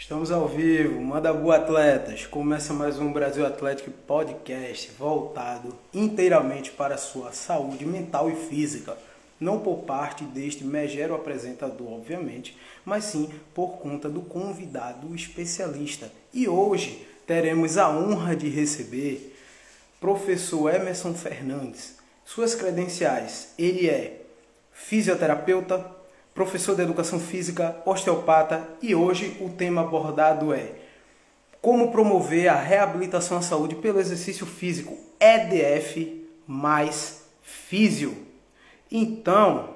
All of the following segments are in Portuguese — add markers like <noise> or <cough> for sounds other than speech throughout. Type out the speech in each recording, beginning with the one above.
Estamos ao vivo, manda boa atletas. Começa mais um Brasil Atlético Podcast voltado inteiramente para a sua saúde mental e física. Não por parte deste megero apresentador, obviamente, mas sim por conta do convidado especialista. E hoje teremos a honra de receber professor Emerson Fernandes. Suas credenciais: ele é fisioterapeuta, professor de educação física, osteopata e hoje o tema abordado é como promover a reabilitação à saúde pelo exercício físico, EDF mais físio. Então,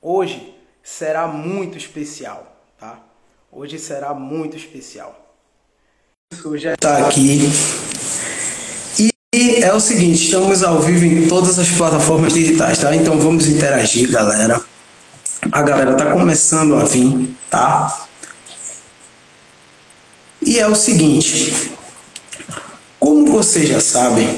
hoje será muito especial, tá? Hoje será muito especial. Hoje está aqui e é o seguinte, estamos ao vivo em todas as plataformas digitais, tá? Então vamos interagir, galera. A galera tá começando a vir, tá? E é o seguinte, como vocês já sabem,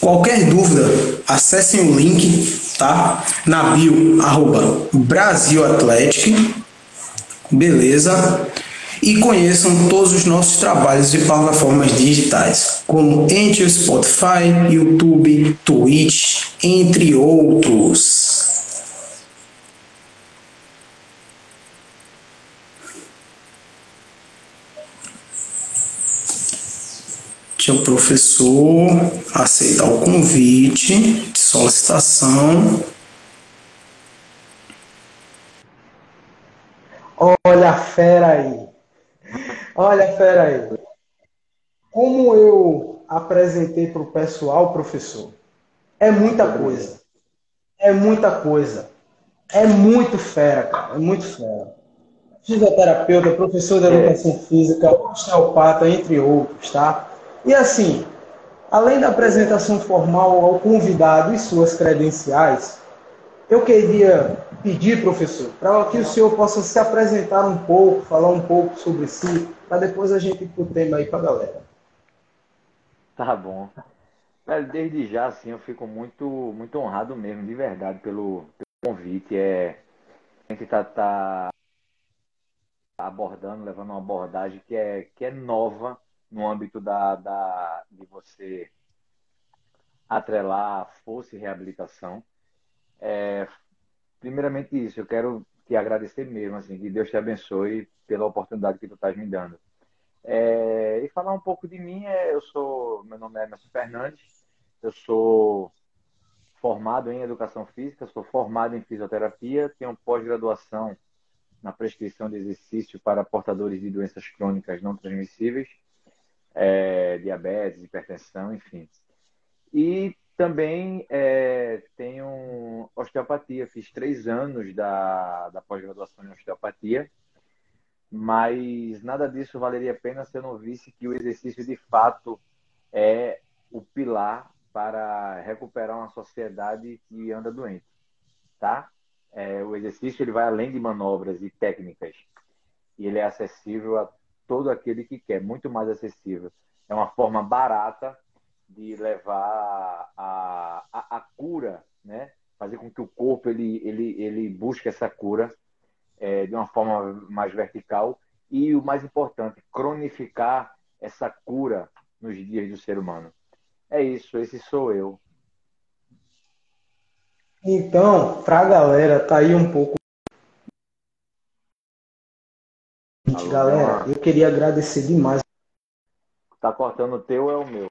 qualquer dúvida, acessem o link, tá? Na bio, arroba Brasil beleza? E conheçam todos os nossos trabalhos de plataformas digitais, como entre Spotify, YouTube, Twitch, entre outros. Deixa o professor aceitar o convite de solicitação. Olha a fera aí. Olha a fera aí. Como eu apresentei para o pessoal, professor, é muita coisa. É muita coisa. É muito fera, cara. É muito fera. Fisioterapeuta, professor de educação física, osteopata, entre outros, tá? E assim, além da apresentação formal ao convidado e suas credenciais, eu queria pedir, professor, para que o senhor possa se apresentar um pouco, falar um pouco sobre si, para depois a gente ir para o tema aí para a galera. Tá bom. Desde já, assim, eu fico muito, muito honrado mesmo, de verdade, pelo, pelo convite. É, a gente está tá abordando, levando uma abordagem que é, que é nova no âmbito da, da, de você atrelar força e reabilitação. É, primeiramente isso, eu quero te agradecer mesmo, assim, que Deus te abençoe pela oportunidade que tu estás me dando. É, e falar um pouco de mim, é, eu sou, meu nome é Emerson Fernandes, eu sou formado em Educação Física, sou formado em Fisioterapia, tenho pós-graduação na prescrição de exercício para portadores de doenças crônicas não transmissíveis é, diabetes, hipertensão, enfim. E também é, tenho osteopatia, fiz três anos da, da pós-graduação em osteopatia, mas nada disso valeria a pena se eu não visse que o exercício de fato é o pilar para recuperar uma sociedade que anda doente, tá? É, o exercício ele vai além de manobras e técnicas e ele é acessível a todo aquele que quer, muito mais acessível. É uma forma barata de levar a, a, a cura, né? fazer com que o corpo ele, ele, ele busque essa cura é, de uma forma mais vertical e o mais importante, cronificar essa cura nos dias do ser humano. É isso, esse sou eu. Então, para a galera, tá aí um pouco Galera, eu queria agradecer demais. Tá cortando o teu é o meu.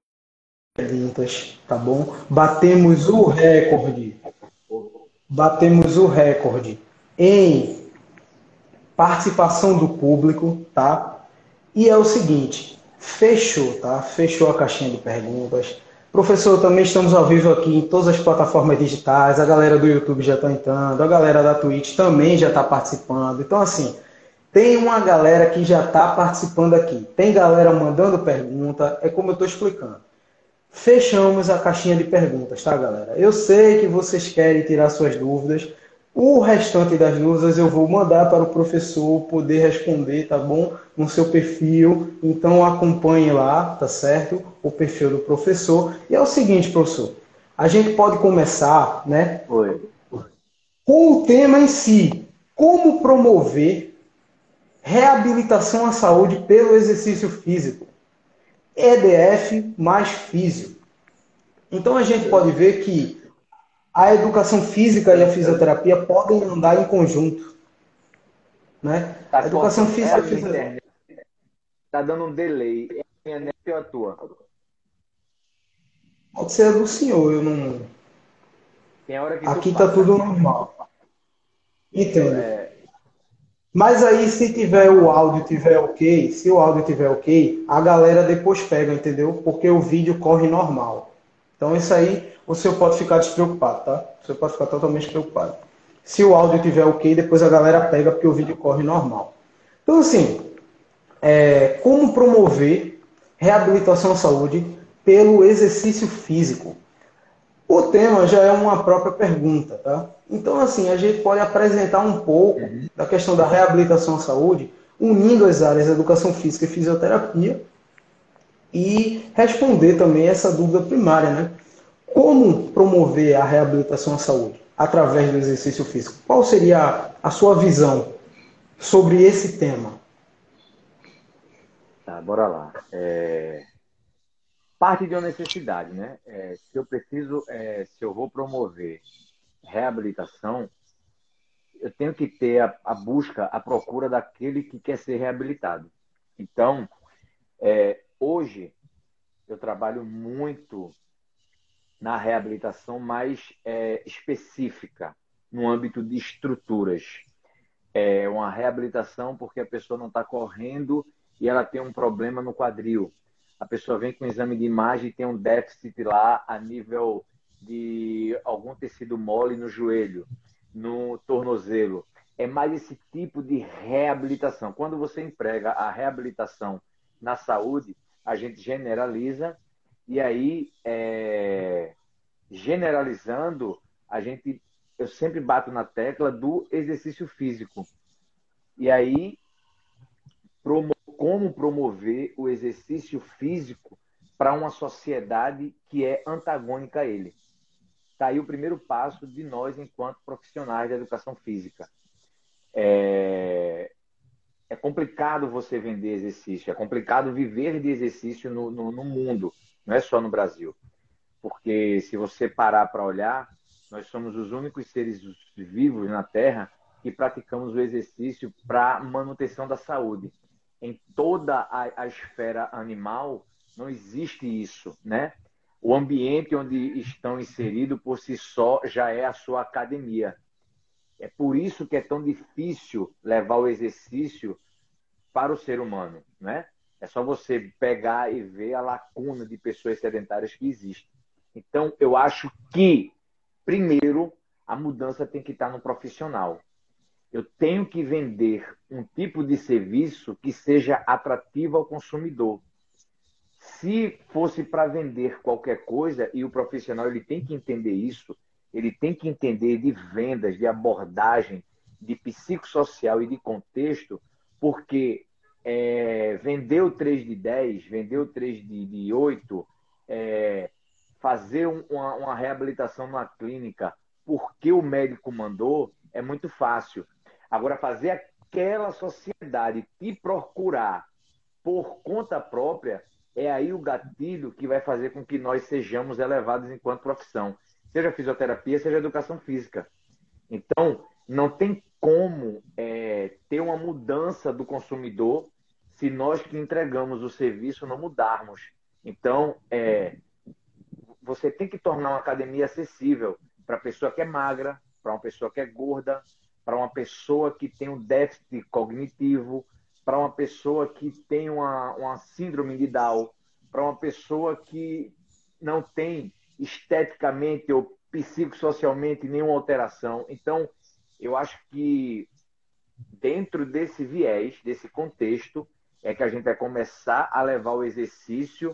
Perguntas, tá bom? Batemos o recorde. Batemos o recorde em participação do público, tá? E é o seguinte, fechou, tá? Fechou a caixinha de perguntas. Professor, também estamos ao vivo aqui em todas as plataformas digitais. A galera do YouTube já está entrando, a galera da Twitch também já está participando. Então, assim, tem uma galera que já está participando aqui. Tem galera mandando pergunta. É como eu estou explicando. Fechamos a caixinha de perguntas, tá, galera? Eu sei que vocês querem tirar suas dúvidas. O restante das dúvidas eu vou mandar para o professor poder responder, tá bom? No seu perfil. Então acompanhe lá, tá certo? O perfil do professor. E é o seguinte, professor. A gente pode começar, né? Oi. Com o tema em si. Como promover reabilitação à saúde pelo exercício físico. EDF mais físico. Então a gente pode ver que a educação física e a fisioterapia podem andar em conjunto. Né? Tá a educação física e fisioterapia. Está dando um delay. É a minha net ou a tua? Pode ser a do senhor, eu não. Aqui está tudo normal. Entendo. É... Mas aí, se tiver o áudio tiver ok, se o áudio tiver ok, a galera depois pega, entendeu? Porque o vídeo corre normal. Então, isso aí, o senhor pode ficar despreocupado, tá? O senhor pode ficar totalmente preocupado. Se o áudio tiver ok, depois a galera pega, porque o vídeo corre normal. Então, assim, é, como promover reabilitação à saúde pelo exercício físico? O tema já é uma própria pergunta, tá? Então, assim, a gente pode apresentar um pouco uhum. da questão da reabilitação à saúde, unindo as áreas educação física e fisioterapia, e responder também essa dúvida primária, né? Como promover a reabilitação à saúde através do exercício físico? Qual seria a sua visão sobre esse tema? Tá, bora lá. É parte de uma necessidade, né? É, se eu preciso, é, se eu vou promover reabilitação, eu tenho que ter a, a, busca, a procura daquele que quer ser reabilitado. Então, é, hoje eu trabalho muito na reabilitação mais é, específica, no âmbito de estruturas. É uma reabilitação porque a pessoa não está correndo e ela tem um problema no quadril a pessoa vem com um exame de imagem e tem um déficit lá a nível de algum tecido mole no joelho, no tornozelo. É mais esse tipo de reabilitação. Quando você emprega a reabilitação na saúde, a gente generaliza e aí, é, generalizando, a gente, eu sempre bato na tecla do exercício físico. E aí, como promover o exercício físico para uma sociedade que é antagônica a ele. Está aí o primeiro passo de nós, enquanto profissionais da educação física. É, é complicado você vender exercício, é complicado viver de exercício no, no, no mundo, não é só no Brasil. Porque se você parar para olhar, nós somos os únicos seres vivos na Terra que praticamos o exercício para manutenção da saúde em toda a, a esfera animal, não existe isso, né? O ambiente onde estão inseridos por si só já é a sua academia. É por isso que é tão difícil levar o exercício para o ser humano, né? É só você pegar e ver a lacuna de pessoas sedentárias que existe. Então, eu acho que, primeiro, a mudança tem que estar no profissional eu tenho que vender um tipo de serviço que seja atrativo ao consumidor. Se fosse para vender qualquer coisa, e o profissional ele tem que entender isso, ele tem que entender de vendas, de abordagem, de psicossocial e de contexto, porque é, vender o 3 de 10, vender o 3 de, de 8, é, fazer um, uma, uma reabilitação numa clínica porque o médico mandou, é muito fácil. Agora, fazer aquela sociedade te procurar por conta própria é aí o gatilho que vai fazer com que nós sejamos elevados enquanto profissão, seja fisioterapia, seja educação física. Então, não tem como é, ter uma mudança do consumidor se nós que entregamos o serviço não mudarmos. Então, é, você tem que tornar uma academia acessível para a pessoa que é magra, para uma pessoa que é gorda, para uma pessoa que tem um déficit cognitivo, para uma pessoa que tem uma, uma síndrome de Down, para uma pessoa que não tem esteticamente ou psicossocialmente nenhuma alteração. Então, eu acho que dentro desse viés, desse contexto, é que a gente vai começar a levar o exercício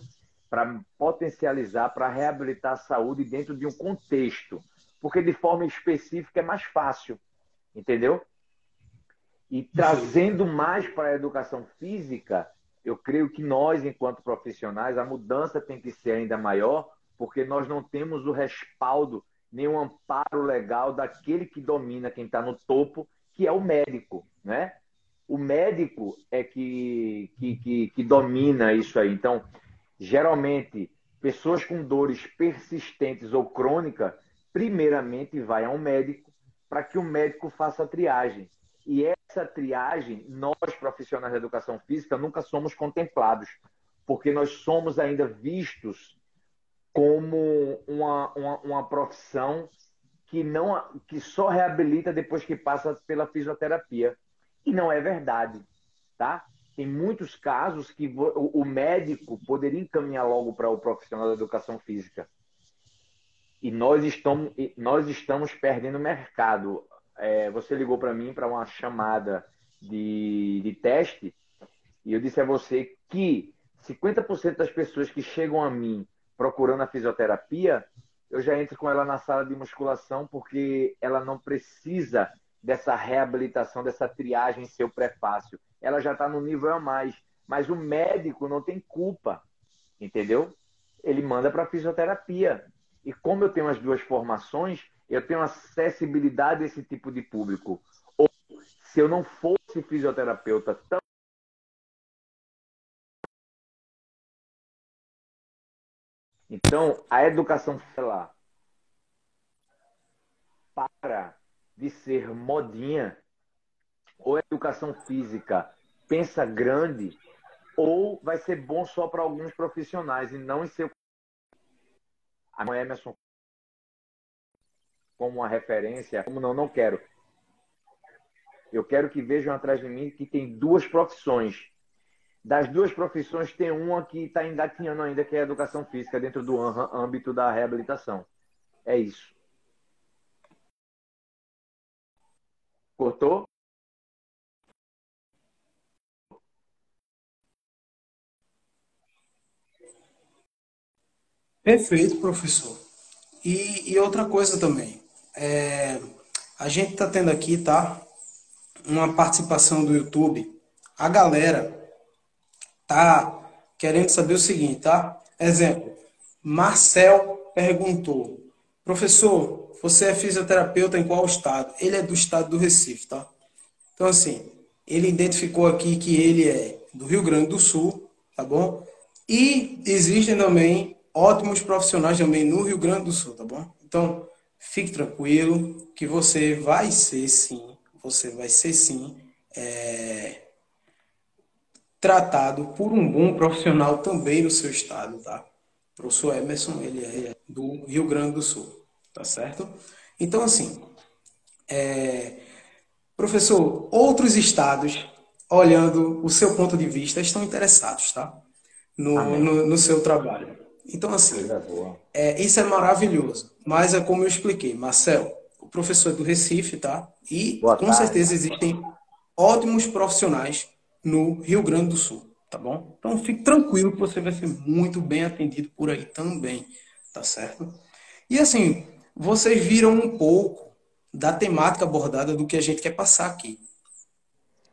para potencializar, para reabilitar a saúde dentro de um contexto. Porque de forma específica é mais fácil entendeu? E trazendo mais para a educação física, eu creio que nós, enquanto profissionais, a mudança tem que ser ainda maior, porque nós não temos o respaldo, nem o amparo legal daquele que domina quem está no topo, que é o médico, né? O médico é que, que, que, que domina isso aí. Então, geralmente, pessoas com dores persistentes ou crônicas, primeiramente vai a um médico para que o médico faça a triagem. E essa triagem, nós profissionais da educação física nunca somos contemplados, porque nós somos ainda vistos como uma, uma, uma profissão que não que só reabilita depois que passa pela fisioterapia. E não é verdade, tá? Tem muitos casos que o médico poderia encaminhar logo para o profissional da educação física. E nós estamos, nós estamos perdendo mercado. É, você ligou para mim para uma chamada de, de teste e eu disse a você que 50% das pessoas que chegam a mim procurando a fisioterapia eu já entro com ela na sala de musculação porque ela não precisa dessa reabilitação, dessa triagem seu prefácio. Ela já está no nível a mais. Mas o médico não tem culpa, entendeu? Ele manda para fisioterapia. E como eu tenho as duas formações, eu tenho acessibilidade a esse tipo de público. Ou se eu não fosse fisioterapeuta tão Então, a educação lá para de ser modinha, ou a educação física pensa grande, ou vai ser bom só para alguns profissionais e não em seu. A Emerson como uma referência, como não, não quero. Eu quero que vejam atrás de mim que tem duas profissões das duas profissões, tem uma que está engatinhando ainda, que é a educação física, dentro do âmbito da reabilitação. É isso. Cortou? Perfeito, professor. E, e outra coisa também. É, a gente está tendo aqui, tá? Uma participação do YouTube. A galera tá querendo saber o seguinte, tá? Exemplo, Marcel perguntou, professor, você é fisioterapeuta em qual estado? Ele é do estado do Recife, tá? Então, assim, ele identificou aqui que ele é do Rio Grande do Sul, tá bom? E existem também ótimos profissionais também no Rio Grande do Sul, tá bom? Então, fique tranquilo que você vai ser sim, você vai ser sim é, tratado por um bom profissional também no seu estado, tá? O professor Emerson, ele é do Rio Grande do Sul, tá certo? Então, assim, é... professor, outros estados, olhando o seu ponto de vista, estão interessados, tá? No, no, no, seu trabalho. Então, assim, é, isso é maravilhoso. Mas é como eu expliquei, Marcel, o professor é do Recife, tá? E Boa com tarde. certeza existem ótimos profissionais no Rio Grande do Sul, tá bom? Então fique tranquilo que você vai ser muito bem atendido por aí também, tá certo? E assim, vocês viram um pouco da temática abordada do que a gente quer passar aqui.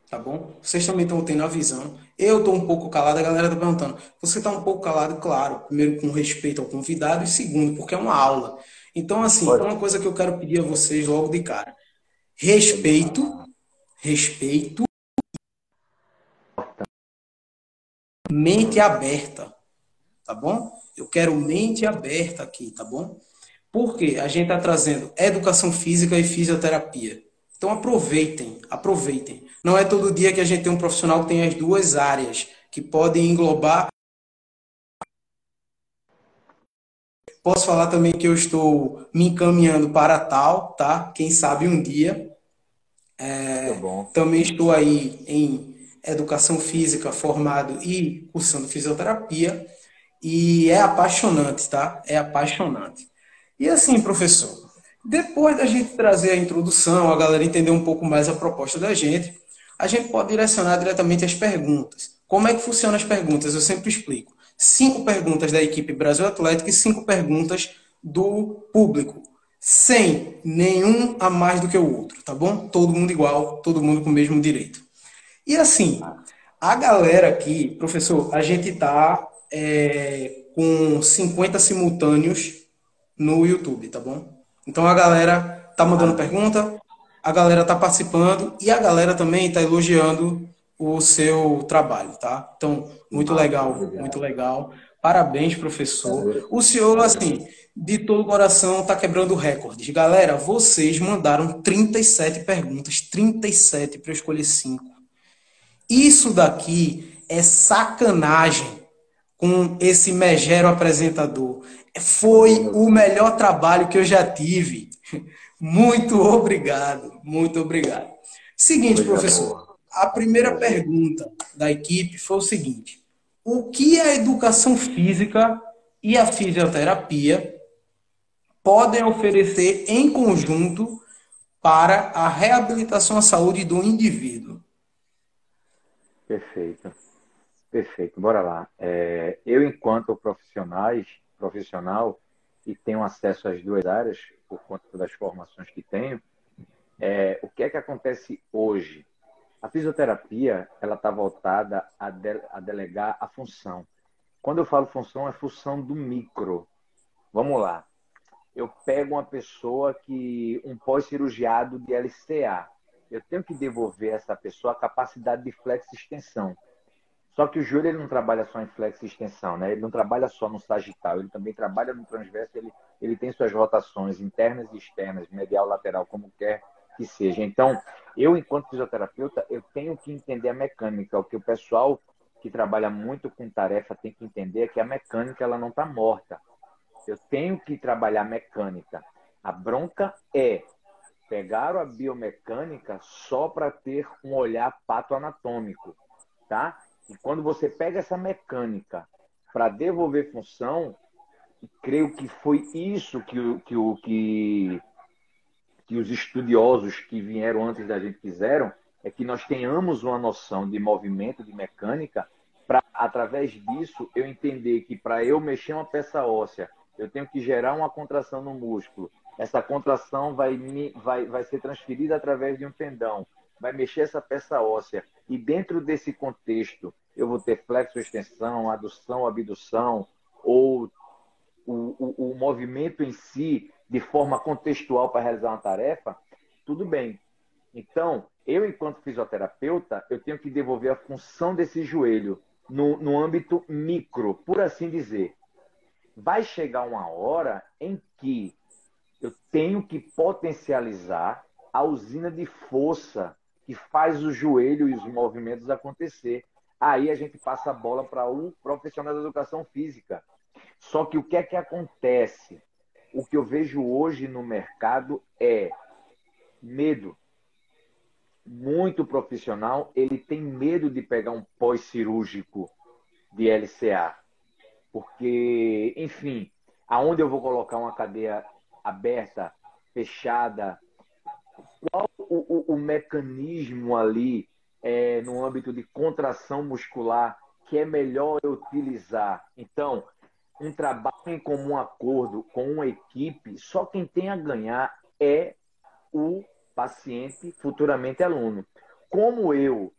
Tá bom? Vocês também estão tendo a visão. Eu estou um pouco calado, a galera está perguntando. Você está um pouco calado, claro. Primeiro, com respeito ao convidado, e segundo, porque é uma aula. Então, assim, Pode. uma coisa que eu quero pedir a vocês logo de cara: respeito, respeito mente aberta, tá bom? Eu quero mente aberta aqui, tá bom? Porque a gente está trazendo educação física e fisioterapia. Então aproveitem, aproveitem. Não é todo dia que a gente tem um profissional que tem as duas áreas, que podem englobar. Posso falar também que eu estou me encaminhando para tal, tá? Quem sabe um dia. É, também estou aí em educação física formado e cursando fisioterapia. E é apaixonante, tá? É apaixonante. E assim, professor, depois da gente trazer a introdução, a galera entender um pouco mais a proposta da gente, a gente pode direcionar diretamente as perguntas. Como é que funcionam as perguntas? Eu sempre explico. Cinco perguntas da equipe Brasil Atlético e cinco perguntas do público. Sem nenhum a mais do que o outro, tá bom? Todo mundo igual, todo mundo com o mesmo direito. E assim, a galera aqui, professor, a gente tá é, com 50 simultâneos no YouTube, tá bom? Então a galera tá mandando pergunta, a galera tá participando e a galera também tá elogiando o seu trabalho, tá? Então, muito legal, muito legal. Parabéns, professor. O senhor, assim, de todo o coração, está quebrando recordes. Galera, vocês mandaram 37 perguntas, 37 para eu escolher 5. Isso daqui é sacanagem com esse megero apresentador. Foi o melhor trabalho que eu já tive. Muito obrigado, muito obrigado. Seguinte, professor, a primeira pergunta da equipe foi o seguinte: o que a educação física e a fisioterapia podem oferecer em conjunto para a reabilitação à saúde do indivíduo? Perfeito. Perfeito. Bora lá. É, eu, enquanto profissionais, profissional, e tenho acesso às duas áreas, por conta das formações que tenho, é, o que é que acontece hoje? A fisioterapia ela está voltada a, de, a delegar a função. Quando eu falo função, é função do micro. Vamos lá. Eu pego uma pessoa que um pós-cirurgiado de LCA. Eu tenho que devolver a essa pessoa a capacidade de flex-extensão. Só que o joelho ele não trabalha só em flex extensão, né? Ele não trabalha só no sagital, ele também trabalha no transverso, ele, ele tem suas rotações internas e externas, medial, lateral, como quer que seja. Então, eu, enquanto fisioterapeuta, eu tenho que entender a mecânica. O que o pessoal que trabalha muito com tarefa tem que entender é que a mecânica ela não está morta. Eu tenho que trabalhar mecânica. A bronca é pegar a biomecânica só para ter um olhar patoanatômico, tá? E quando você pega essa mecânica para devolver função, creio que foi isso que, que, que, que os estudiosos que vieram antes da gente quiseram, é que nós tenhamos uma noção de movimento, de mecânica, para, através disso, eu entender que para eu mexer uma peça óssea, eu tenho que gerar uma contração no músculo. Essa contração vai, vai, vai ser transferida através de um tendão vai mexer essa peça óssea. E dentro desse contexto, eu vou ter flexo-extensão, adução, abdução, ou o, o, o movimento em si, de forma contextual para realizar uma tarefa, tudo bem. Então, eu, enquanto fisioterapeuta, eu tenho que devolver a função desse joelho no, no âmbito micro, por assim dizer. Vai chegar uma hora em que eu tenho que potencializar a usina de força que faz o joelho e os movimentos acontecer. Aí a gente passa a bola para o profissional da educação física. Só que o que é que acontece? O que eu vejo hoje no mercado é medo. Muito profissional, ele tem medo de pegar um pós-cirúrgico de LCA. Porque, enfim, aonde eu vou colocar uma cadeia aberta, fechada, qual o, o, o mecanismo ali é, no âmbito de contração muscular que é melhor eu utilizar? Então, um trabalho em comum acordo com uma equipe, só quem tem a ganhar é o paciente, futuramente aluno. Como eu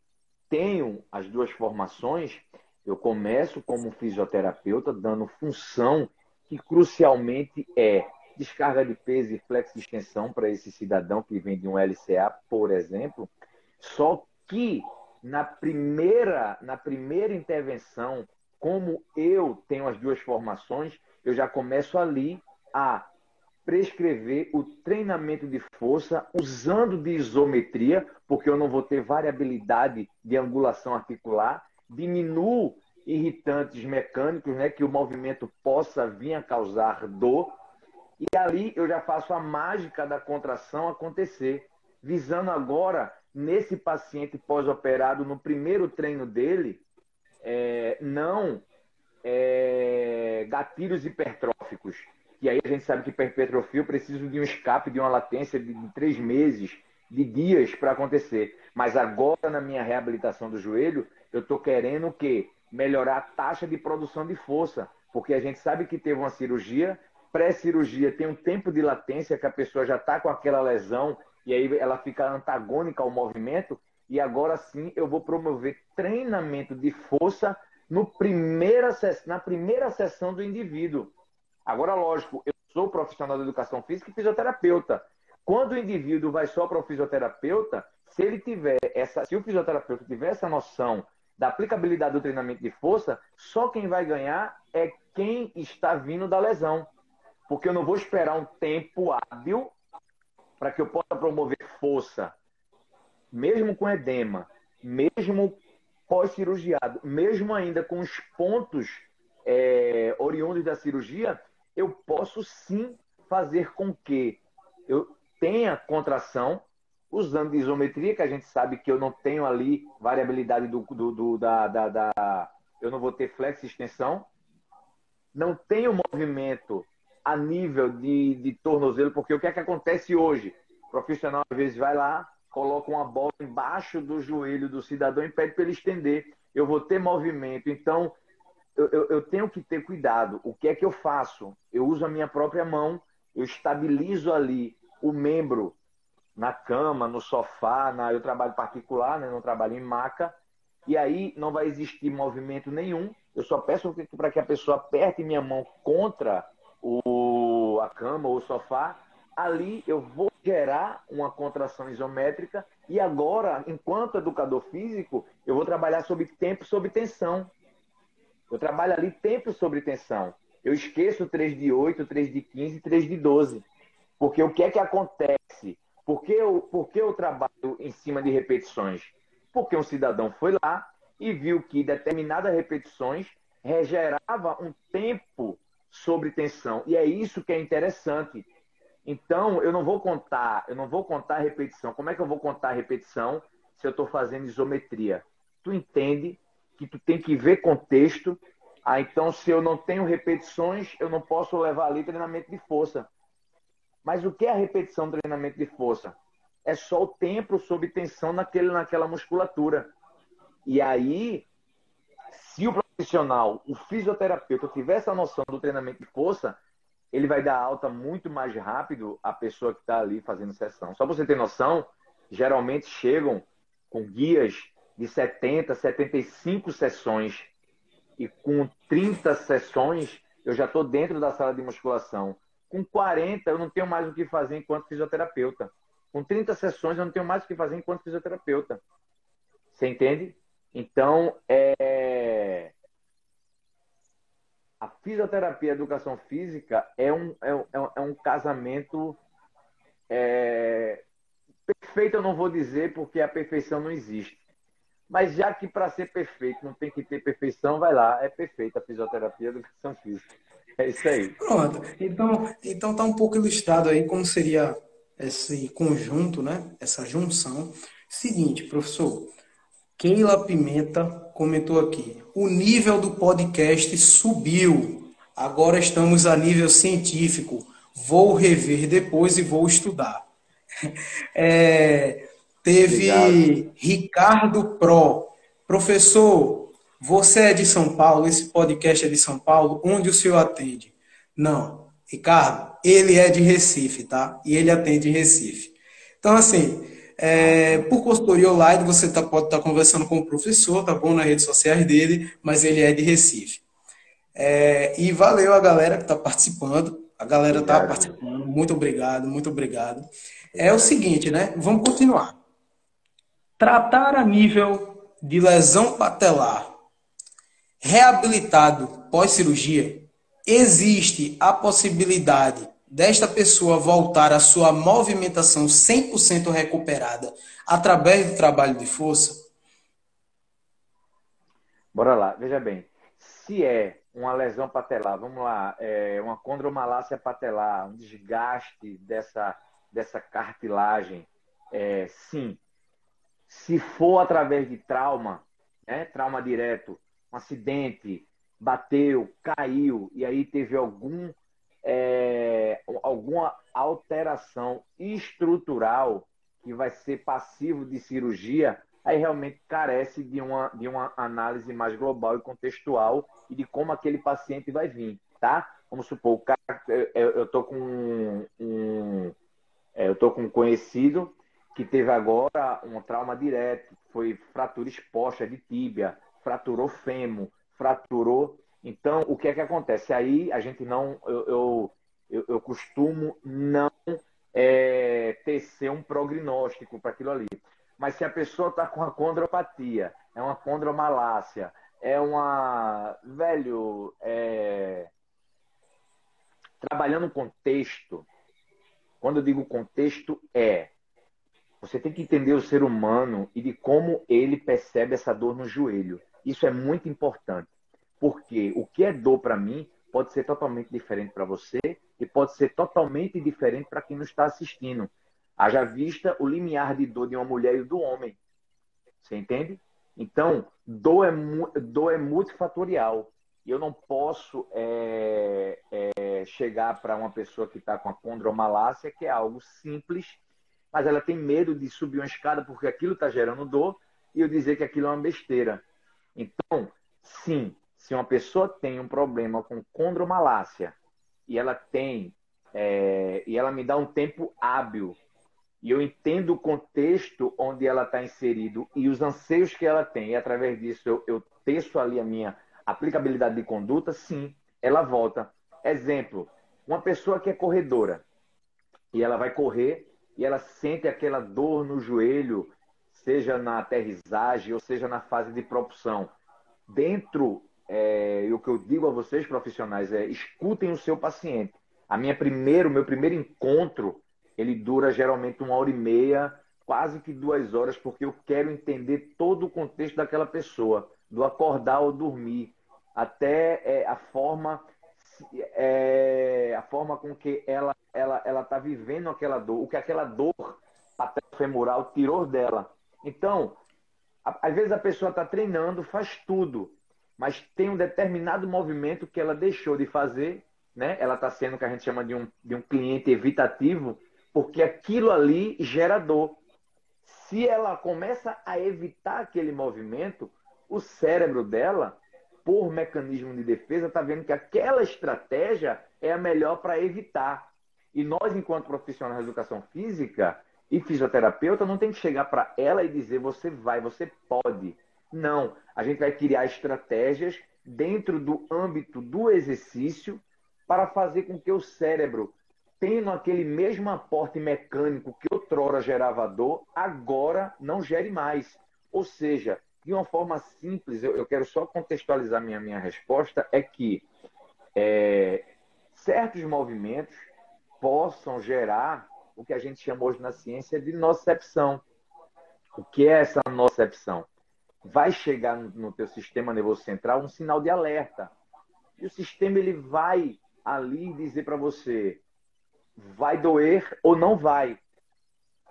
tenho as duas formações, eu começo como fisioterapeuta dando função que crucialmente é descarga de peso e flex de extensão para esse cidadão que vem de um LCA, por exemplo. Só que na primeira, na primeira intervenção, como eu tenho as duas formações, eu já começo ali a prescrever o treinamento de força usando de isometria, porque eu não vou ter variabilidade de angulação articular, diminuo irritantes mecânicos, né, que o movimento possa vir a causar dor, e ali eu já faço a mágica da contração acontecer, visando agora, nesse paciente pós-operado, no primeiro treino dele, é, não é, gatilhos hipertróficos. E aí a gente sabe que hipertrofia precisa de um escape, de uma latência de, de três meses, de dias para acontecer. Mas agora, na minha reabilitação do joelho, eu estou querendo o quê? Melhorar a taxa de produção de força. Porque a gente sabe que teve uma cirurgia, pré-cirurgia tem um tempo de latência que a pessoa já está com aquela lesão e aí ela fica antagônica ao movimento. E agora sim eu vou promover treinamento de força no primeira, na primeira sessão do indivíduo. Agora, lógico, eu sou profissional da educação física e fisioterapeuta. Quando o indivíduo vai só para o fisioterapeuta, Se ele tiver essa, se o fisioterapeuta tiver essa noção da aplicabilidade do treinamento de força, só quem vai ganhar é quem está vindo da lesão. Porque eu não vou esperar um tempo hábil para que eu possa promover força, mesmo com edema, mesmo pós-cirurgiado, mesmo ainda com os pontos é, oriundos da cirurgia, eu posso sim fazer com que eu tenha contração usando isometria, que a gente sabe que eu não tenho ali variabilidade do, do, do da, da, da, Eu não vou ter flex extensão. Não tenho movimento a nível de, de tornozelo, porque o que é que acontece hoje? O profissional às vezes vai lá, coloca uma bola embaixo do joelho do cidadão e pede para ele estender. Eu vou ter movimento. Então, eu, eu, eu tenho que ter cuidado. O que é que eu faço? Eu uso a minha própria mão, eu estabilizo ali o membro na cama, no sofá, na, eu trabalho particular, né, não trabalho em maca, e aí não vai existir movimento nenhum. Eu só peço para que a pessoa aperte minha mão contra o, a cama ou o sofá. Ali eu vou gerar uma contração isométrica e agora, enquanto educador físico, eu vou trabalhar sobre tempo sobre tensão. Eu trabalho ali tempo sobre tensão. Eu esqueço 3 de 8, 3 de 15, 3 de 12. Porque o que é que acontece? Por que, eu, por que eu trabalho em cima de repetições? Porque um cidadão foi lá e viu que determinadas repetições regerava um tempo sobre tensão. E é isso que é interessante. Então, eu não vou contar, eu não vou contar a repetição. Como é que eu vou contar a repetição se eu estou fazendo isometria? Tu entende que tu tem que ver contexto. Ah, então, se eu não tenho repetições, eu não posso levar ali treinamento de força. Mas o que é a repetição treinamento de força? É só o tempo sob tensão naquele, naquela musculatura. E aí, se o profissional, o fisioterapeuta, tiver essa noção do treinamento de força, ele vai dar alta muito mais rápido à pessoa que está ali fazendo sessão. Só você ter noção, geralmente chegam com guias de 70, 75 sessões. E com 30 sessões, eu já estou dentro da sala de musculação. Com 40, eu não tenho mais o que fazer enquanto fisioterapeuta. Com 30 sessões, eu não tenho mais o que fazer enquanto fisioterapeuta. Você entende? Então, é... a fisioterapia e a educação física é um, é um, é um casamento é... perfeito, eu não vou dizer, porque a perfeição não existe. Mas já que para ser perfeito não tem que ter perfeição, vai lá, é perfeita a fisioterapia e a educação física. É isso aí. Pronto. Então, então tá um pouco ilustrado aí como seria esse conjunto, né? Essa junção. Seguinte, professor. Keila Pimenta comentou aqui. O nível do podcast subiu. Agora estamos a nível científico. Vou rever depois e vou estudar. <laughs> É, teve Obrigado. Ricardo Pro. Professor, você é de São Paulo, esse podcast é de São Paulo, onde o senhor atende? Não, Ricardo, ele é de Recife, tá? E ele atende em Recife. Então, assim, é, por consultoria online, você tá, pode estar tá conversando com o professor, tá bom, nas redes sociais dele, mas ele é de Recife. É, e valeu a galera que está participando. A galera está participando. Muito obrigado, muito obrigado. É o seguinte, né? Vamos continuar. Tratar a nível de lesão patelar reabilitado pós-cirurgia, existe a possibilidade desta pessoa voltar à sua movimentação 100% recuperada através do trabalho de força? Bora lá, veja bem. Se é uma lesão patelar, vamos lá, é uma condromalácia patelar, um desgaste dessa, dessa cartilagem, é, sim. Se for através de trauma, né, trauma direto, um acidente, bateu, caiu, e aí teve algum, é, alguma alteração estrutural que vai ser passivo de cirurgia, aí realmente carece de uma, de uma análise mais global e contextual e de como aquele paciente vai vir, tá? Vamos supor, o cara, eu, estou com um, um é, eu tô com um conhecido que teve agora um trauma direto, foi fratura exposta de tíbia, fraturou fêmur, fraturou. Então, o que é que acontece? Aí a gente não, eu, eu, eu costumo não é, tecer um prognóstico para aquilo ali. Mas se a pessoa está com a condropatia, é uma condromalácia, é uma. Velho, é... trabalhando contexto, quando eu digo contexto, é. Você tem que entender o ser humano e de como ele percebe essa dor no joelho. Isso é muito importante. Porque o que é dor para mim pode ser totalmente diferente para você e pode ser totalmente diferente para quem não está assistindo. Haja vista o limiar de dor de uma mulher e do homem. Você entende? Então, dor é, dor é multifatorial. Eu não posso é, é, chegar para uma pessoa que está com a condromalácia, que é algo simples, mas ela tem medo de subir uma escada porque aquilo está gerando dor, e eu dizer que aquilo é uma besteira. Então, sim, se uma pessoa tem um problema com condromalácia e ela tem é, e ela me dá um tempo hábil e eu entendo o contexto onde ela está inserido e os anseios que ela tem, e através disso eu, eu teço ali a minha aplicabilidade de conduta, sim, ela volta. Exemplo, uma pessoa que é corredora e ela vai correr e ela sente aquela dor no joelho, seja na aterrissagem ou seja na fase de propulsão. Dentro, é, e o que eu digo a vocês profissionais é escutem o seu paciente. A minha primeiro, meu primeiro encontro ele dura geralmente uma hora e meia, quase que duas horas, porque eu quero entender todo o contexto daquela pessoa, do acordar ao dormir, até é, a forma é, a forma com que ela ela ela está vivendo aquela dor, o que aquela dor femoral tirou dela. Então, às vezes a pessoa está treinando, faz tudo, mas tem um determinado movimento que ela deixou de fazer, né? Ela está sendo o que a gente chama de um, de um cliente evitativo, porque aquilo ali gera dor. Se ela começa a evitar aquele movimento, o cérebro dela, por mecanismo de defesa, está vendo que aquela estratégia é a melhor para evitar. E nós, enquanto profissionais de educação física e fisioterapeuta, não tem que chegar para ela e dizer você vai, você pode. Não, a gente vai criar estratégias dentro do âmbito do exercício para fazer com que o cérebro tendo aquele mesmo aporte mecânico que outrora gerava dor, agora não gere mais. Ou seja, de uma forma simples, eu, quero só contextualizar minha, minha resposta, é que é, certos movimentos possam gerar o que a gente chama hoje na ciência de nocepção. O que é essa nocepção? Vai chegar no, teu sistema nervoso central um sinal de alerta. E o sistema ele vai ali dizer para você, vai doer ou não vai.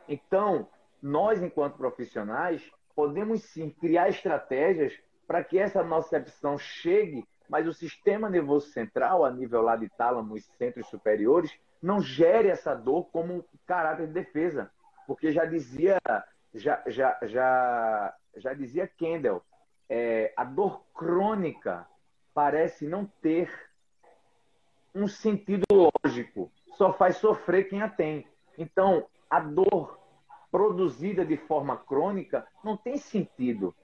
Então, nós, enquanto profissionais, podemos sim criar estratégias para que essa nocepção chegue, mas o sistema nervoso central, a nível lá de tálamo e centros superiores, não gere essa dor como um caráter de defesa. Porque já dizia, já, já, já, já dizia Kendall, é, a dor crônica parece não ter um sentido lógico só faz sofrer quem a tem. Então, a dor produzida de forma crônica não tem sentido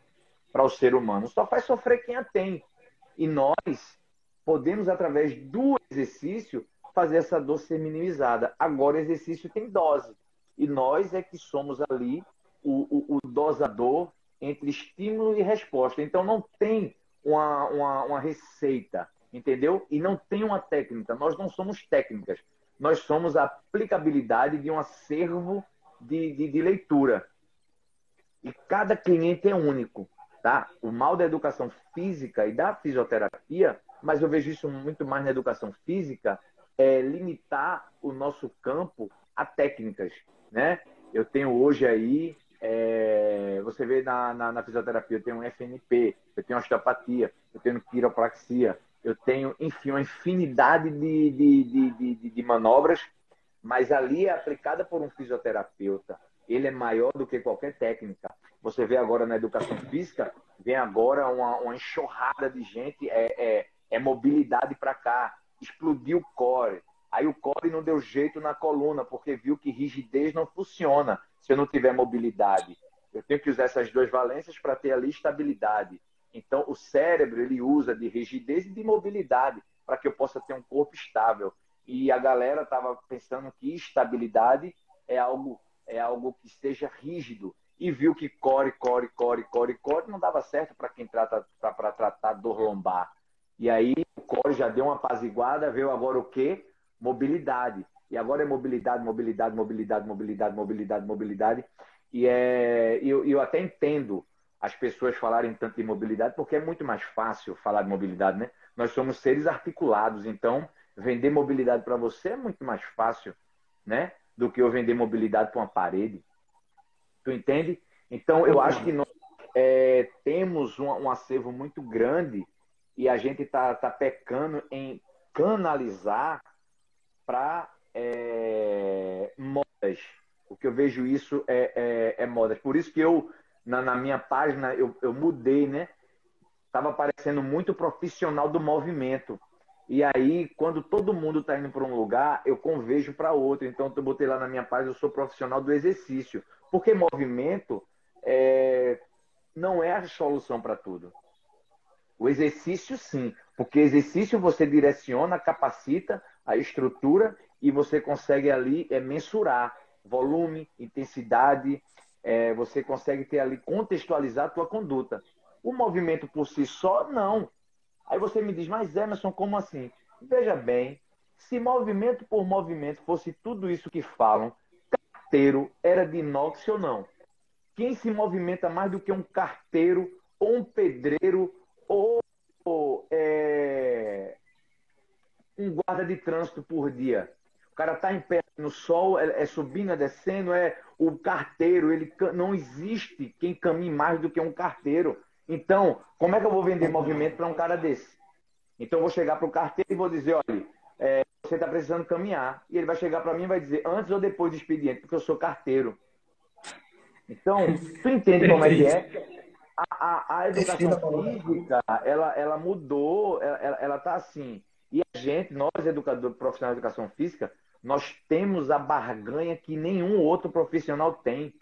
para o ser humano, só faz sofrer quem a tem. E nós podemos, através do exercício, fazer essa dor ser minimizada. Agora, o exercício tem dose. E nós é que somos ali o, o, o dosador entre estímulo e resposta. Então, não tem uma, uma, uma receita, entendeu? E não tem uma técnica. Nós não somos técnicas nós somos a aplicabilidade de um acervo de, de, de leitura. E cada cliente é único. Tá? O mal da educação física e da fisioterapia, mas eu vejo isso muito mais na educação física, é limitar o nosso campo a técnicas. Né? Eu tenho hoje aí, é, você vê na, na, na, fisioterapia, eu tenho FNP, eu tenho osteopatia, eu tenho quiropraxia, eu tenho, enfim, uma infinidade de, de, de, de, de manobras, mas ali é aplicada por um fisioterapeuta. Ele é maior do que qualquer técnica. Você vê agora na educação física, vem agora uma, uma enxurrada de gente, é, é, é mobilidade para cá, explodiu o core. Aí o core não deu jeito na coluna, porque viu que rigidez não funciona se eu não tiver mobilidade. Eu tenho que usar essas duas valências para ter ali estabilidade. Então, o cérebro ele usa de rigidez e de mobilidade para que eu possa ter um corpo estável. E a galera estava pensando que estabilidade é algo é algo que seja rígido. e viu que core, core, core, core, core não dava certo para quem trata para tratar dor lombar. E aí o core já deu uma apaziguada, veio agora o quê? Mobilidade. E agora é mobilidade, mobilidade, mobilidade, mobilidade, mobilidade, mobilidade. E é, eu, eu até entendo as pessoas falarem tanto de mobilidade, porque é muito mais fácil falar de mobilidade, né? Nós somos seres articulados, então vender mobilidade para você é muito mais fácil, né? Do que eu vender mobilidade para uma parede. Tu entende? Então, eu acho que nós é, temos um, um, acervo muito grande e a gente está tá pecando em canalizar para é, modas. O que eu vejo isso é, é, é modas. Por isso que eu, na, na minha página, eu, eu mudei, né? Estava parecendo muito profissional do movimento. E aí, quando todo mundo está indo para um lugar, eu convejo para outro. Então, eu botei lá na minha página, eu sou profissional do exercício. Porque movimento é, não é a solução para tudo. O exercício, sim. Porque exercício você direciona, capacita a estrutura e você consegue ali é, mensurar volume, intensidade, é, você consegue ter ali, contextualizar a tua conduta. O movimento por si só, não. Aí você me diz, mas Emerson, como assim? Veja bem, se movimento por movimento fosse tudo isso que falam, carteiro era de inox ou não? Quem se movimenta mais do que um carteiro, ou um pedreiro, ou, ou é, um guarda de trânsito por dia? O cara está em pé no sol, é, é subindo, é descendo, é o carteiro. Ele não existe quem caminhe mais do que um carteiro. Então, como é que eu vou vender movimento para um cara desse? Então, eu vou chegar para o carteiro e vou dizer, olha, é, você está precisando caminhar. E ele vai chegar para mim e vai dizer, antes ou depois do expediente, porque eu sou carteiro. Então, tu entende como é que é? A, a, a educação física, ela, ela mudou, ela está assim. E a gente, nós, educadores profissionais de educação física, nós temos a barganha que nenhum outro profissional tem,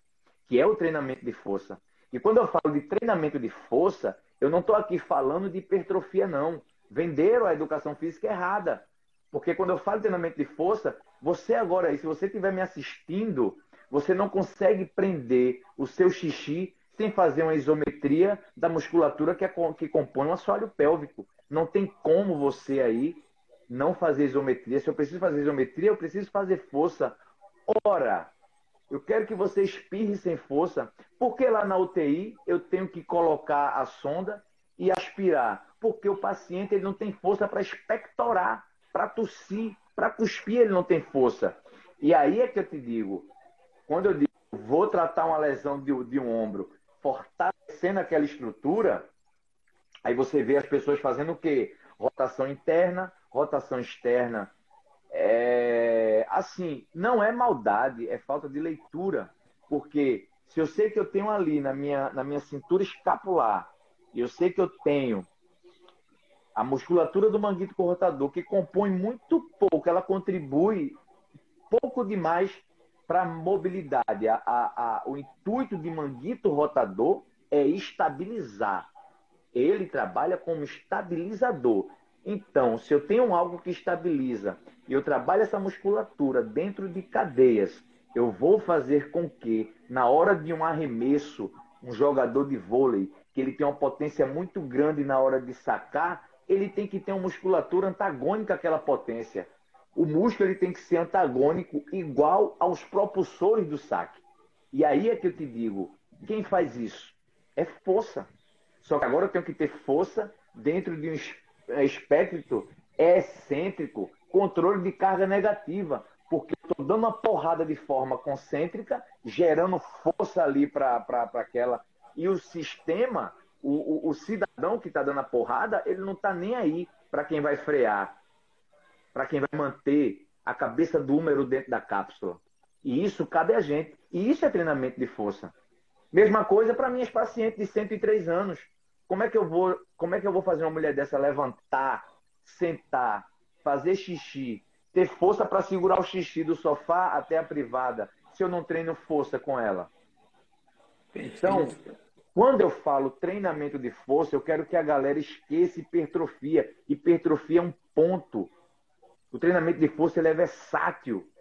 que é o treinamento de força. E quando eu falo de treinamento de força, eu não estou aqui falando de hipertrofia, não. Venderam a educação física errada. Porque quando eu falo de treinamento de força, você agora aí, se você estiver me assistindo, você não consegue prender o seu xixi sem fazer uma isometria da musculatura que, é, que compõe o assoalho pélvico. Não tem como você aí não fazer isometria. Se eu preciso fazer isometria, eu preciso fazer força. Ora, eu quero que você espirre sem força. Porque lá na UTI eu tenho que colocar a sonda e aspirar? Porque o paciente ele não tem força para expectorar para tossir, para cuspir, ele não tem força. E aí é que eu te digo, quando eu digo vou tratar uma lesão de, de um ombro, fortalecendo aquela estrutura, aí você vê as pessoas fazendo o quê? Rotação interna, rotação externa. É, assim, não é maldade, é falta de leitura. Porque se eu sei que eu tenho ali na minha, na minha cintura escapular, e eu sei que eu tenho a musculatura do manguito corrotador, que compõe muito pouco, ela contribui pouco demais para a mobilidade. O intuito de manguito rotador é estabilizar. Ele trabalha como estabilizador. Então, se eu tenho algo que estabiliza e eu trabalho essa musculatura dentro de cadeias, eu vou fazer com que, na hora de um arremesso, um jogador de vôlei, que ele tem uma potência muito grande na hora de sacar, ele tem que ter uma musculatura antagônica àquela potência. O músculo ele tem que ser antagônico igual aos propulsores do saque. E aí é que eu te digo, quem faz isso? É força. Só que agora eu tenho que ter força dentro de um é, espectro excêntrico, controle de carga negativa, porque eu estou dando uma porrada de forma concêntrica, gerando força ali para aquela. E o sistema o, o, o cidadão que está dando a porrada, ele não está nem aí para quem vai frear, para quem vai manter a cabeça do número dentro da cápsula. E isso cabe a gente. E isso é treinamento de força. Mesma coisa para minhas pacientes de 103 anos. Como é que eu vou, como é que eu vou fazer uma mulher dessa levantar, sentar, fazer xixi, ter força para segurar o xixi do sofá até a privada, se eu não treino força com ela? Então, quando eu falo treinamento de força, eu quero que a galera esqueça hipertrofia. Hipertrofia é um ponto. O treinamento de força é versátil.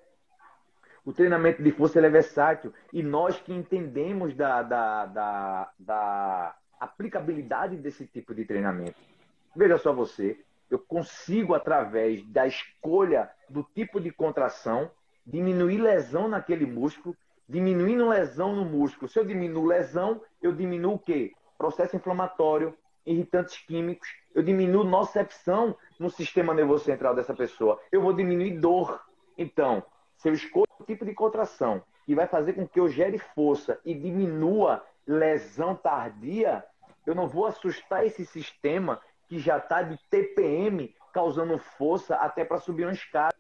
O treinamento de força é versátil. E nós que entendemos da, da, da, da aplicabilidade desse tipo de treinamento. Veja só você, eu consigo, através da escolha do tipo de contração, diminuir lesão naquele músculo, diminuindo lesão no músculo. Se eu diminuo lesão, eu diminuo o quê? Processo inflamatório, irritantes químicos, eu diminuo nocepção no sistema nervoso central dessa pessoa. Eu vou diminuir dor. Então, se eu escolho o tipo de contração que vai fazer com que eu gere força e diminua lesão tardia, eu não vou assustar esse sistema que já está de TPM causando força até para subir uma escada.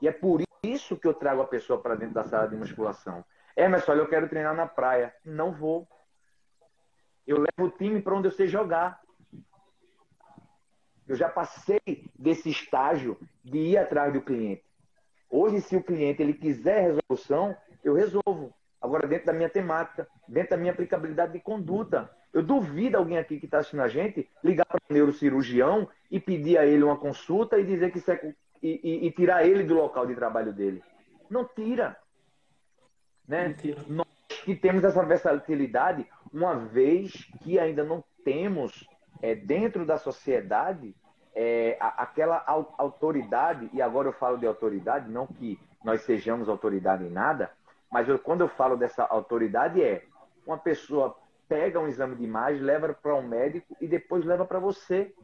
E é por isso que eu trago a pessoa para dentro da sala de musculação. É, mas olha, eu quero treinar na praia. Não vou. Eu levo o time para onde eu sei jogar. Eu já passei desse estágio de ir atrás do cliente. Hoje, se o cliente ele quiser resolução, eu resolvo. Agora, dentro da minha temática, dentro da minha aplicabilidade de conduta. Eu duvido alguém aqui que está assistindo a gente ligar para o neurocirurgião e pedir a ele uma consulta e dizer que é, e, e, e tirar ele do local de trabalho dele. Não tira. Né? Não tira. Nós que temos essa versatilidade, uma vez que ainda não temos é, dentro da sociedade é, aquela autoridade, e agora eu falo de autoridade, não que nós sejamos autoridade em nada, mas eu, quando eu falo dessa autoridade é uma pessoa pega um exame de imagem, leva para um médico e depois leva para você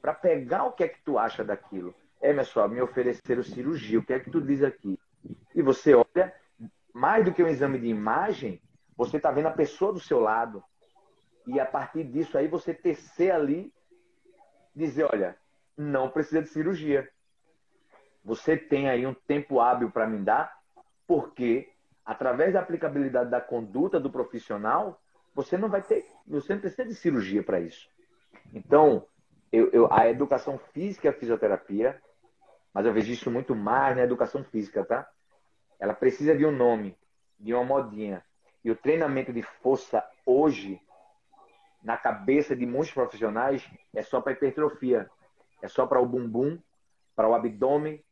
para pegar o que é que tu acha daquilo. É, meu só, me ofereceram cirurgia, o que é que tu diz aqui? E você olha, mais do que um exame de imagem, você está vendo a pessoa do seu lado. E a partir disso aí você tecer ali, dizer, olha, não precisa de cirurgia. Você tem aí um tempo hábil para me dar, porque através da aplicabilidade da conduta do profissional, você não vai ter, você não precisa de cirurgia para isso. Então, eu, eu, a educação física e a fisioterapia, mas eu vejo isso muito mais na educação física, tá? Ela precisa de um nome, de uma modinha. E o treinamento de força hoje na cabeça de muitos profissionais é só para hipertrofia, é só para o bumbum, para o abdômen,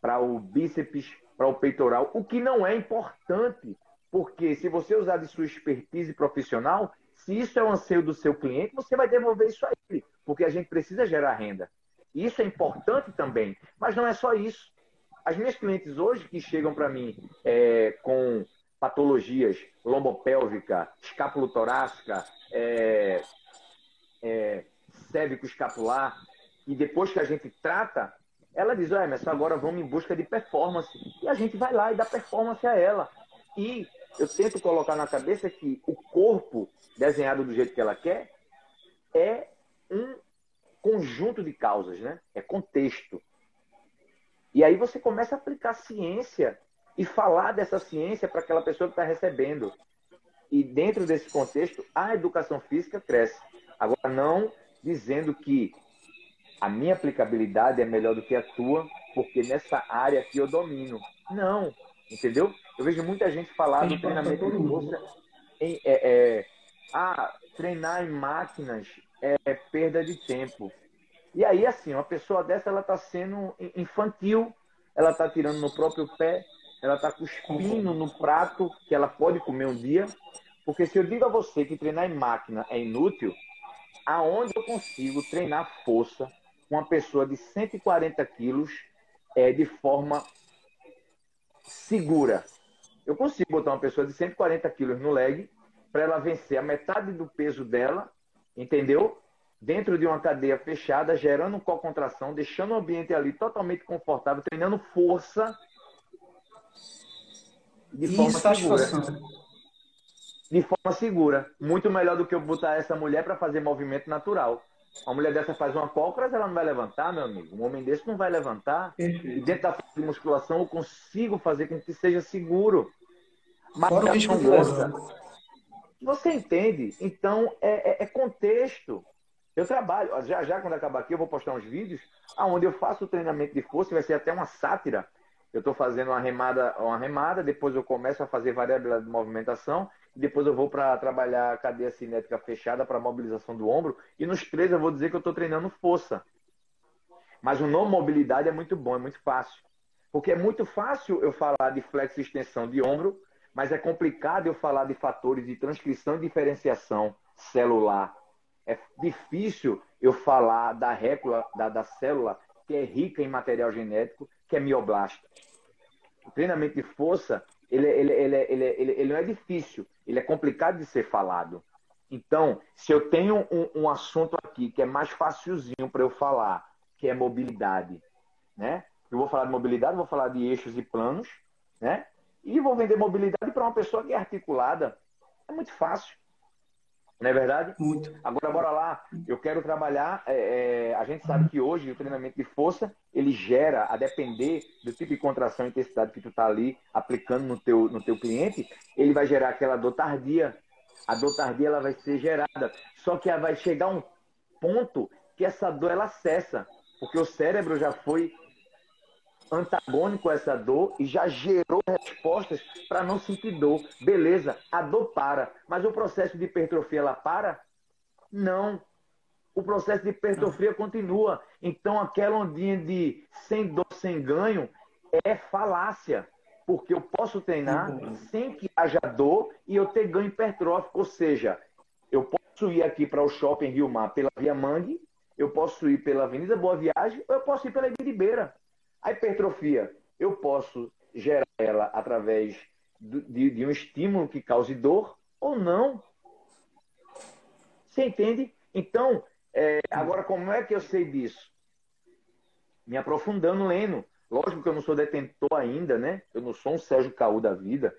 para o bíceps, para o peitoral, o que não é importante, porque se você usar de sua expertise profissional, se isso é o anseio do seu cliente, você vai devolver isso a ele, porque a gente precisa gerar renda. Isso é importante também, mas não é só isso. As minhas clientes hoje que chegam para mim é, com patologias lombopélvica, escapulotorácica, é, é, cévico-escapular, e depois que a gente trata, ela diz, olha, mas agora vamos em busca de performance. E a gente vai lá e dá performance a ela. E eu tento colocar na cabeça que o corpo desenhado do jeito que ela quer é um conjunto de causas, né? É contexto. E aí você começa a aplicar ciência e falar dessa ciência para aquela pessoa que está recebendo. E dentro desse contexto, a educação física cresce. Agora, não dizendo que a minha aplicabilidade é melhor do que a tua, porque nessa área aqui eu domino. Não, entendeu? Eu vejo muita gente falar do treinamento de força em é, é, ah, treinar em máquinas é perda de tempo. E aí, assim, uma pessoa dessa, ela está sendo infantil, ela está tirando no próprio pé, ela está cuspindo no prato que ela pode comer um dia. Porque se eu digo a você que treinar em máquina é inútil, aonde eu consigo treinar força com uma pessoa de 140 quilos é, de forma segura? Eu consigo botar uma pessoa de 140 quilos no leg para ela vencer a metade do peso dela, entendeu? dentro de uma cadeia fechada, gerando co-contração, deixando o ambiente ali totalmente confortável, treinando força de e forma segura. De forma segura. Muito melhor do que eu botar essa mulher para fazer movimento natural. Uma mulher dessa faz uma cócoras, ela não vai levantar, meu amigo. Um homem desse não vai levantar. E dentro da de musculação eu consigo fazer com que seja seguro. Mas Fora o gosta. Você entende? Então, é, é, é contexto. Eu trabalho, já já quando acabar aqui, eu vou postar uns vídeos onde eu faço o treinamento de força, vai ser até uma sátira. Eu estou fazendo uma remada, uma remada, depois eu começo a fazer variabilidade de movimentação, depois eu vou para trabalhar cadeia cinética fechada para mobilização do ombro, e nos três eu vou dizer que eu estou treinando força. Mas o nome mobilidade é muito bom, é muito fácil. Porque é muito fácil eu falar de flexo e extensão de ombro, mas é complicado eu falar de fatores de transcrição e diferenciação celular. É difícil eu falar da récula, da, da célula que é rica em material genético, que é mioblasta. O treinamento de força, ele, ele, ele, ele, ele, ele não é difícil, ele é complicado de ser falado. Então, se eu tenho um, um assunto aqui que é mais facilzinho para eu falar, que é mobilidade, né? Eu vou falar de mobilidade, vou falar de eixos e planos, né? E vou vender mobilidade para uma pessoa que é articulada. É muito fácil. Não é verdade? Muito. Agora, bora lá. Eu quero trabalhar. É, é, a gente sabe que hoje o treinamento de força ele gera, a depender do tipo de contração e intensidade que tu está ali aplicando no teu, no teu cliente, ele vai gerar aquela dor tardia. A dor tardia ela vai ser gerada. Só que vai chegar um ponto que essa dor ela cessa, porque o cérebro já foi antagônico a essa dor e já gerou respostas para não sentir dor. Beleza, a dor para, mas o processo de hipertrofia ela para? Não. O processo de hipertrofia continua. Então aquela ondinha de sem dor, sem ganho é falácia. Porque eu posso treinar sem que haja dor e eu ter ganho hipertrófico. Ou seja, eu posso ir aqui para o shopping Rio Mar pela Via Mangue, eu posso ir pela Avenida Boa Viagem ou eu posso ir pela Ibiribeira. A hipertrofia, eu posso gerar ela através de, de um estímulo que cause dor ou não. Você entende? Então, é, agora, como é que eu sei disso? Me aprofundando lendo. Lógico que eu não sou detentor ainda, né? Eu não sou um Sérgio Caú da vida,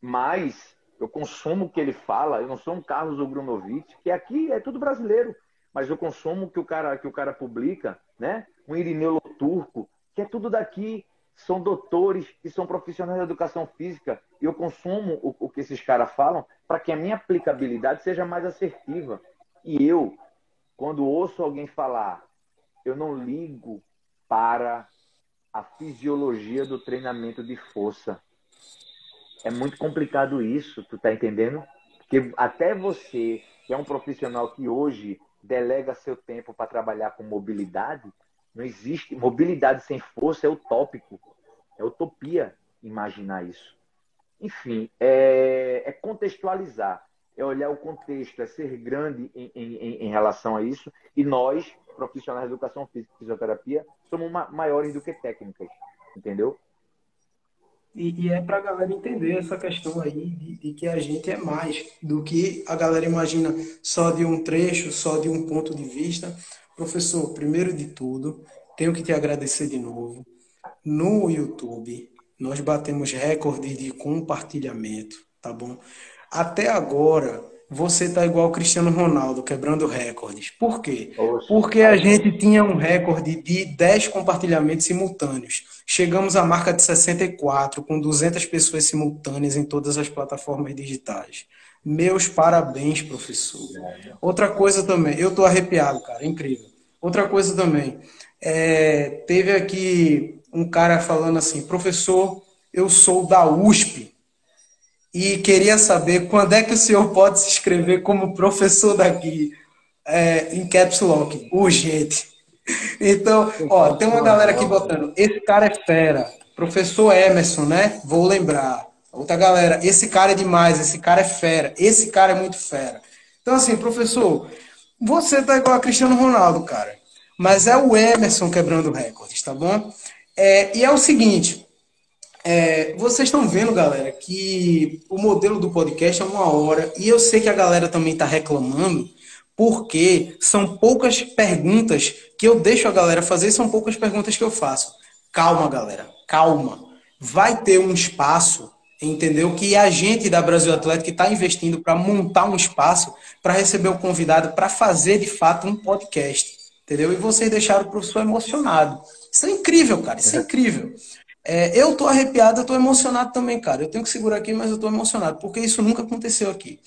mas eu consumo o que ele fala. Eu não sou um Carlos Ogrunovich, que aqui é tudo brasileiro, mas eu consumo o que o cara que o cara publica, né? Um Irineu Turco, que é tudo daqui. São doutores e são profissionais da educação física. E eu consumo o, o que esses caras falam para que a minha aplicabilidade seja mais assertiva. E eu, quando ouço alguém falar, eu não ligo para a fisiologia do treinamento de força. É muito complicado isso, tu tá entendendo? Porque até você, que é um profissional que hoje delega seu tempo para trabalhar com mobilidade, não existe. Mobilidade sem força é utópico. É utopia imaginar isso. Enfim, é, é contextualizar. É olhar o contexto, é ser grande em, em, em relação a isso. E nós, profissionais de educação física e fisioterapia, somos maiores do que técnicas. Entendeu? E, e, é para a galera entender essa questão aí de, de, que a gente é mais do que a galera imagina só de um trecho, só de um ponto de vista. Professor, primeiro de tudo, tenho que te agradecer de novo. No YouTube, nós batemos recorde de compartilhamento, tá bom? Até agora, você tá igual o Cristiano Ronaldo, quebrando recordes. Por quê? Porque a gente tinha um recorde de 10 compartilhamentos simultâneos. Chegamos à marca de 64, com 200 pessoas simultâneas em todas as plataformas digitais. Meus parabéns, professor. Outra coisa também, eu tô arrepiado, cara, incrível. Outra coisa também, é, teve aqui um cara falando assim, professor, eu sou da USP e queria saber quando é que o senhor pode se inscrever como professor daqui é, em Caps Lock, urgente. Então, ó, tem uma galera aqui botando, esse cara é fera, professor Emerson, né? Vou lembrar. Outra galera, esse cara é demais, esse cara é fera, esse cara é muito fera. Então, assim, professor, você tá igual a Cristiano Ronaldo, cara. Mas é o Emerson quebrando recordes, tá bom? É, e é o seguinte, é, vocês estão vendo, galera, que o modelo do podcast é uma hora, e eu sei que a galera também está reclamando, porque são poucas perguntas que eu deixo a galera fazer, são poucas perguntas que eu faço. Calma, galera, calma. Vai ter um espaço entendeu? Que a gente da Brasil Atlético está investindo para montar um espaço para receber o convidado para fazer de fato um podcast, entendeu? E vocês deixaram o professor emocionado. Isso é incrível, cara, isso é incrível. É, eu tô arrepiado, eu tô emocionado também, cara. Eu tenho que segurar aqui, mas eu tô emocionado, porque isso nunca aconteceu aqui.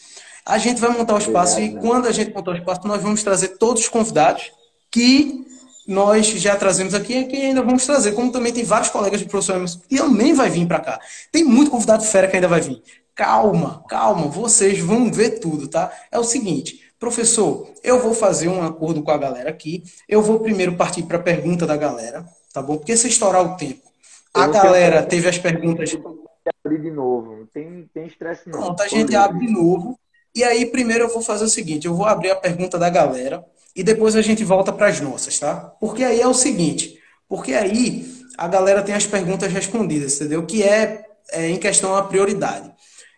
A gente vai montar o espaço e quando a gente montar o espaço, nós vamos trazer todos os convidados que nós já trazemos aqui e que ainda vamos trazer, como também tem vários colegas de professor Emerson que também vai vir para cá. Tem muito convidado fera que ainda vai vir. Calma, calma, vocês vão ver tudo, tá? É o seguinte, professor, eu vou fazer um acordo com a galera aqui. Eu vou primeiro partir para a pergunta da galera, tá bom? Porque se estourar o tempo, a galera teve as perguntas. Abrir de novo. Não tem, tem estresse não. Pronto, a gente abre de novo. E aí, primeiro eu vou fazer o seguinte: eu vou abrir a pergunta da galera e depois a gente volta para as nossas, tá? Porque aí é o seguinte: porque aí a galera tem as perguntas respondidas, entendeu? Que é, é em questão a prioridade.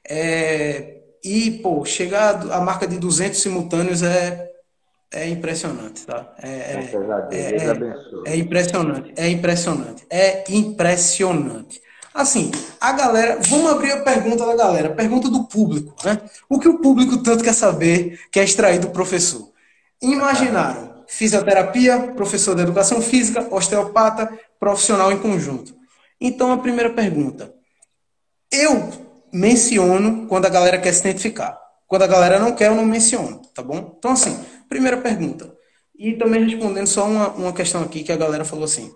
É, e, pô, chegar a marca de 200 simultâneos é, é impressionante, tá? É, é, é, é, é impressionante, é impressionante, é impressionante. Assim, a galera, vamos abrir a pergunta da galera, pergunta do público, né? O que o público tanto quer saber, quer extrair do professor? Imaginaram fisioterapia, professor de educação física, osteopata, profissional em conjunto. Então, a primeira pergunta. Eu menciono quando a galera quer se identificar. Quando a galera não quer, eu não menciono, tá bom? Então, assim, primeira pergunta. E também respondendo só uma, uma questão aqui que a galera falou assim.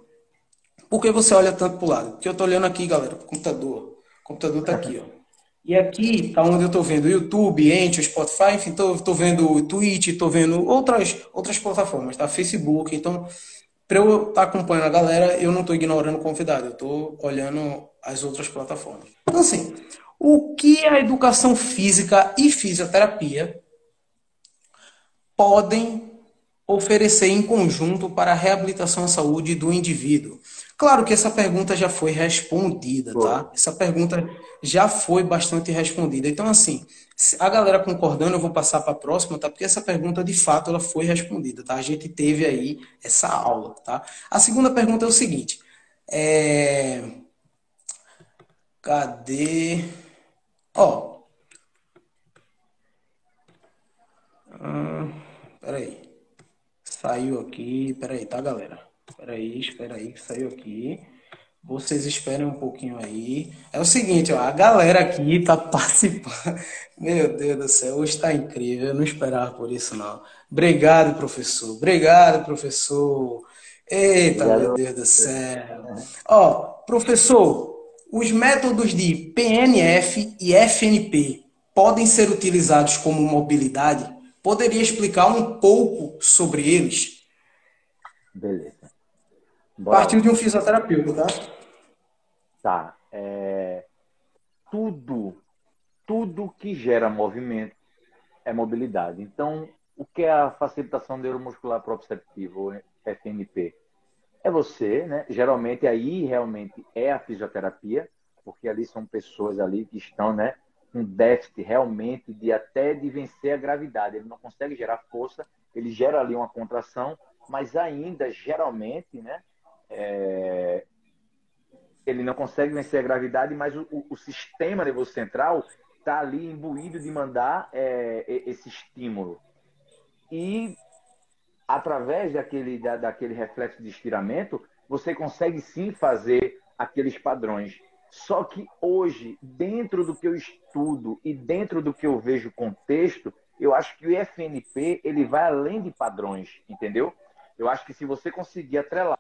Por que você olha tanto pro lado? Porque eu tô olhando aqui, galera, pro computador. O computador tá aqui, ó. E aqui tá onde eu tô vendo o YouTube, Ente, o Spotify, enfim, tô, tô vendo o Twitch, tô vendo outras, outras plataformas, tá? Facebook. Então, para eu estar tá acompanhando a galera, eu não estou ignorando o convidado, eu estou olhando as outras plataformas. Então, assim, o que a educação física e fisioterapia podem oferecer em conjunto para a reabilitação à saúde do indivíduo? Claro que essa pergunta já foi respondida, tá? Essa pergunta já foi bastante respondida. Então, assim, a galera concordando, eu vou passar para a próxima, tá? Porque essa pergunta, de fato, ela foi respondida, tá? A gente teve aí essa aula, tá? A segunda pergunta é o seguinte. É... Cadê? Ó. Ah, peraí. Saiu aqui. Peraí, tá, galera? Peraí, espera aí que saiu aqui. Vocês esperem um pouquinho aí. É o seguinte, ó, a galera aqui tá <laughs> participando. Meu Deus do céu, hoje está incrível. Eu não esperava por isso, não. Obrigado, professor. Obrigado, professor. Eita, meu Deus do céu. Ó, professor, os métodos de PNF e FNP podem ser utilizados como mobilidade? Poderia explicar um pouco sobre eles? Beleza. Bora. Partiu de um fisioterapeuta, tá? Tá. É... Tudo, tudo que gera movimento é mobilidade. Então, o que é a facilitação neuromuscular proprioceptiva, ou FNP? é você, né? Geralmente aí realmente é a fisioterapia, porque ali são pessoas ali que estão, né, com déficit realmente de até de vencer a gravidade. Ele não consegue gerar força, ele gera ali uma contração, mas ainda geralmente, né, é... ele não consegue vencer a gravidade, mas o, o, o sistema nervoso central está ali imbuído de mandar é, esse estímulo. E através daquele, da, daquele reflexo de estiramento, você consegue sim fazer aqueles padrões. Só que hoje, dentro do que eu estudo e dentro do que eu vejo contexto, eu acho que o FNP ele vai além de padrões, entendeu? Eu acho que se você conseguir atrelar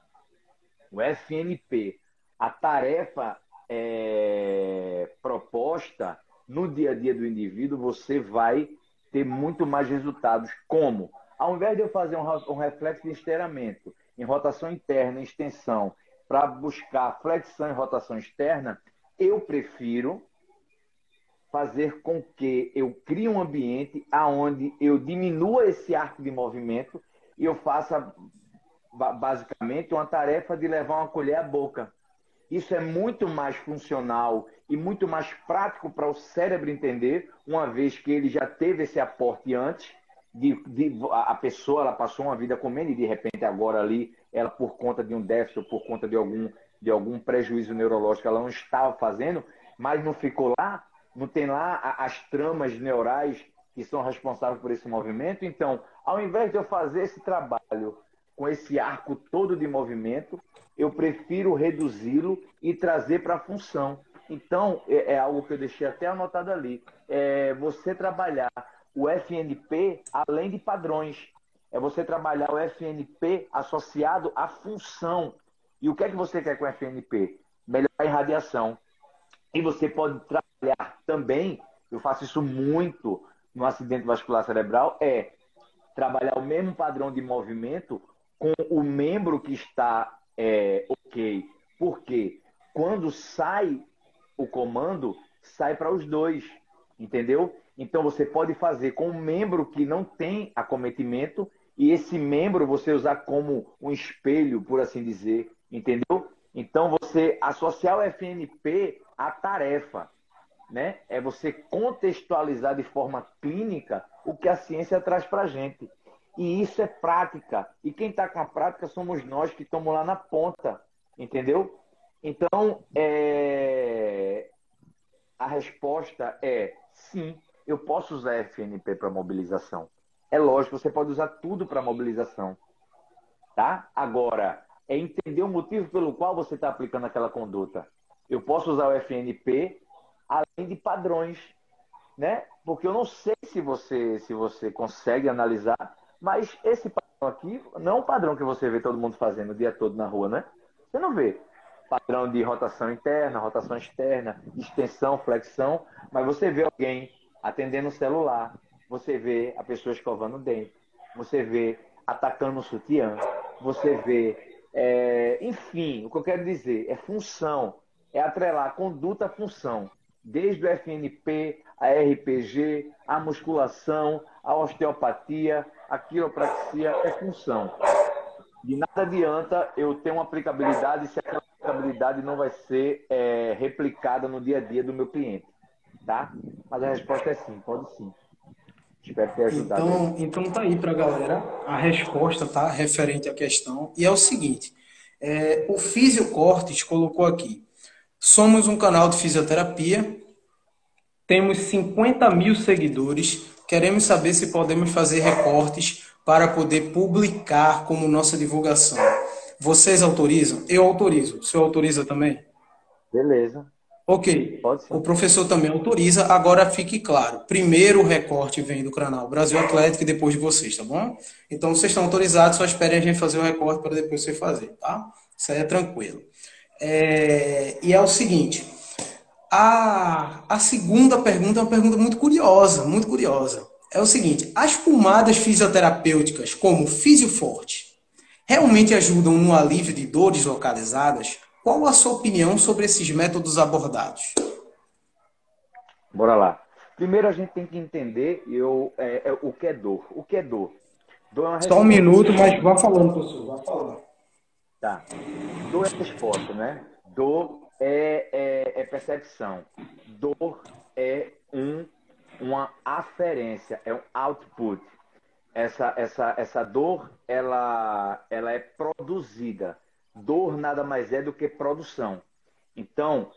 o FNP a tarefa é, proposta no dia a dia do indivíduo, você vai ter muito mais resultados. Como? Ao invés de eu fazer um, um reflexo de esteiramento em rotação interna, em extensão, para buscar flexão em rotação externa, eu prefiro fazer com que eu crie um ambiente aonde eu diminua esse arco de movimento e eu faça basicamente uma tarefa de levar uma colher à boca. Isso é muito mais funcional e muito mais prático para o cérebro entender, uma vez que ele já teve esse aporte antes de, de, a pessoa ela passou uma vida comendo e de repente agora ali ela por conta de um déficit ou por conta de algum de algum prejuízo neurológico ela não estava fazendo, mas não ficou lá, não tem lá as tramas neurais que são responsáveis por esse movimento. Então, ao invés de eu fazer esse trabalho com esse arco todo de movimento, eu prefiro reduzi-lo e trazer para a função. Então, é, é, algo que eu deixei até anotado ali. É você trabalhar o FNP além de padrões. É você trabalhar o FNP associado à função. E o que é que você quer com o FNP? Melhorar a irradiação. E você pode trabalhar também, eu faço isso muito no acidente vascular cerebral, é trabalhar o mesmo padrão de movimento com o membro que está é, ok. Por quê? quando sai o comando, sai para os dois, entendeu? Então você pode fazer com um membro que não tem acometimento e esse membro você usar como um espelho, por assim dizer, entendeu? Então você associar o FNP à tarefa, né? É você contextualizar de forma clínica o que a ciência traz para a gente. E isso é prática. E quem está com a prática somos nós que estamos lá na ponta, entendeu? Então, é... a resposta é sim, eu posso usar FNP para mobilização. É lógico, você pode usar tudo para mobilização. Tá? Agora, é entender o motivo pelo qual você está aplicando aquela conduta. Eu posso usar o FNP além de padrões, né? Porque eu não sei se você se você consegue analisar, mas esse padrão aqui não é um padrão que você vê todo mundo fazendo o dia todo na rua, né? Você não vê padrão de rotação interna, rotação externa, extensão, flexão, mas você vê alguém atendendo o celular, você vê a pessoa escovando o dente, você vê atacando o sutiã, você vê, é, enfim, o que eu quero dizer é função, é atrelar conduta à função, desde o FNP, a RPG, a musculação, a osteopatia, a quiropraxia, é função. De nada adianta eu ter uma aplicabilidade se aquela aplicabilidade não vai ser é, replicada no dia a dia do meu cliente, tá? Mas a resposta é sim, pode sim. Espero ter ajudado. Então, então tá aí para a galera a resposta, tá? Referente à questão. E é o seguinte: é, o Fisiocortes colocou aqui. Somos um canal de fisioterapia, temos 50 mil seguidores. Queremos saber se podemos fazer recortes para poder publicar como nossa divulgação. Vocês autorizam? Eu autorizo. O senhor autoriza também? Beleza. Ok. O professor também autoriza. Agora fique claro. Primeiro o recorte vem do canal Brasil Atlético e depois de vocês, tá bom? Então vocês estão autorizados, só esperem a gente fazer o recorte para depois você fazer, tá? Isso aí é tranquilo. É... E é o seguinte. A, a segunda pergunta é uma pergunta muito curiosa, muito curiosa. É o seguinte: as pomadas fisioterapêuticas, como Fisioforte, realmente ajudam no alívio de dores localizadas? Qual a sua opinião sobre esses métodos abordados? Bora lá. Primeiro a gente tem que entender eu, é, é, o que é dor. O que é dor? dor é Só um minuto, mas vá falando, professor. Vá falando. Tá. Dor é resposta, né? Dor é, é, é percepção. Dor é um, uma aferência, é um output essa, essa, essa dor ela, ela é produzida. Dor nada mais é do que produção. Então,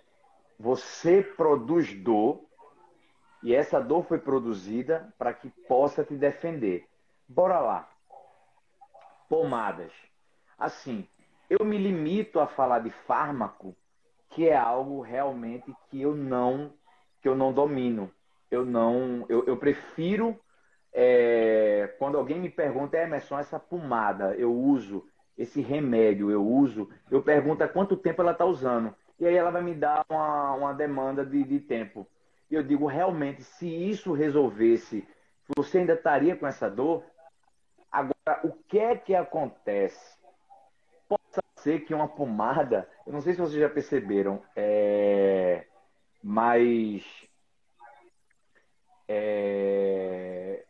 você produz dor e essa dor foi produzida para que possa te defender. Bora lá. Pomadas. Assim, eu me limito a falar de fármaco, que é algo realmente que eu não que eu não domino. Eu não, eu, eu prefiro é, quando alguém me pergunta, Emerson, essa pomada eu uso, esse remédio eu uso, eu pergunto há quanto tempo ela está usando. E aí ela vai me dar uma, uma demanda de, de tempo. E eu digo, realmente, se isso resolvesse, você ainda estaria com essa dor? Agora, o que é que acontece? Pode ser que uma pomada, eu não sei se vocês já perceberam, é, mas é,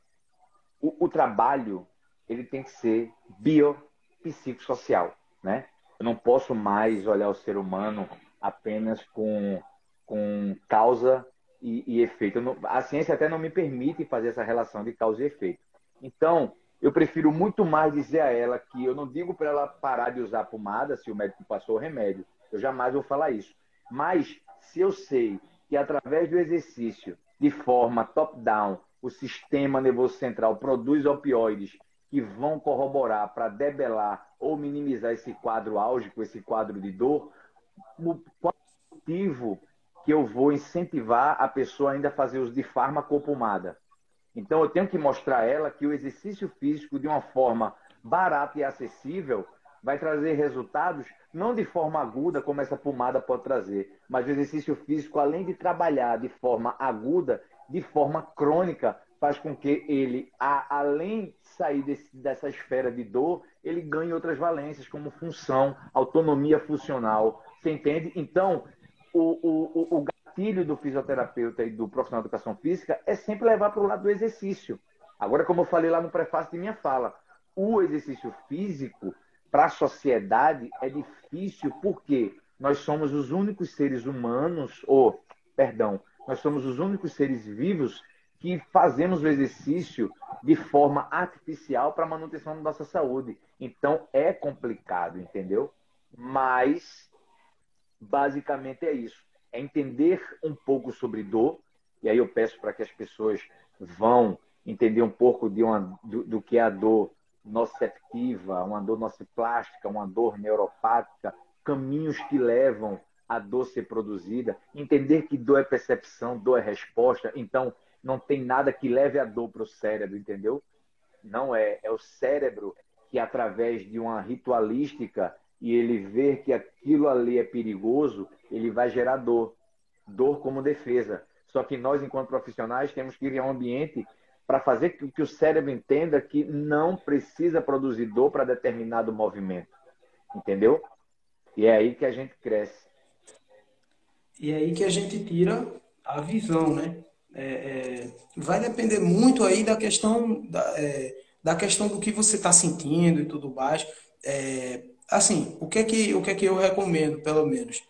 o, o trabalho ele tem que ser biopsicossocial, né? Eu não posso mais olhar o ser humano apenas com, com causa e, e efeito. Não, a ciência até não me permite fazer essa relação de causa e efeito. Então, eu prefiro muito mais dizer a ela que eu não digo para ela parar de usar pomada se o médico passou o remédio. Eu jamais vou falar isso. Mas, se eu sei que através do exercício, de forma top-down, o sistema nervoso central produz opioides que vão corroborar para debelar ou minimizar esse quadro álgico, esse quadro de dor, o motivo que eu vou incentivar a pessoa ainda a fazer uso de fármaco ou pomada? Então, eu tenho que mostrar a ela que o exercício físico, de uma forma barata e acessível, vai trazer resultados não de forma aguda, como essa pomada pode trazer, mas o exercício físico, além de trabalhar de forma aguda, de forma crônica, faz com que ele, além sair desse, dessa esfera de dor, ele ganha outras valências, como função, autonomia funcional. Você entende? Então, o, o, o gatilho do fisioterapeuta e do profissional de educação física é sempre levar para o lado do exercício. Agora, como eu falei lá no prefácio de minha fala, o exercício físico para a sociedade é difícil porque nós somos os únicos seres humanos, ou, perdão, nós somos os únicos seres vivos que fazemos o exercício de forma artificial para manutenção da nossa saúde. Então é complicado, entendeu? Mas basicamente é isso. É entender um pouco sobre dor, e aí eu peço para que as pessoas vão entender um pouco de uma, do, do que é a dor nociceptiva, uma dor nociplástica, uma dor neuropática, caminhos que levam a dor ser produzida, entender que dor é percepção, dor é resposta. Então, não tem nada que leve a dor para o cérebro, entendeu? Não é. É o cérebro que, através de uma ritualística e ele ver que aquilo ali é perigoso, ele vai gerar dor. Dor como defesa. Só que nós, enquanto profissionais, temos que criar um ambiente para fazer com que o cérebro entenda que não precisa produzir dor para determinado movimento. Entendeu? E é aí que a gente cresce. E é aí que a gente tira a visão, né? É, é, vai depender muito aí da questão da, é, da questão do que você está sentindo e tudo mais. É, assim, o que é que o que é que eu recomendo, pelo menos,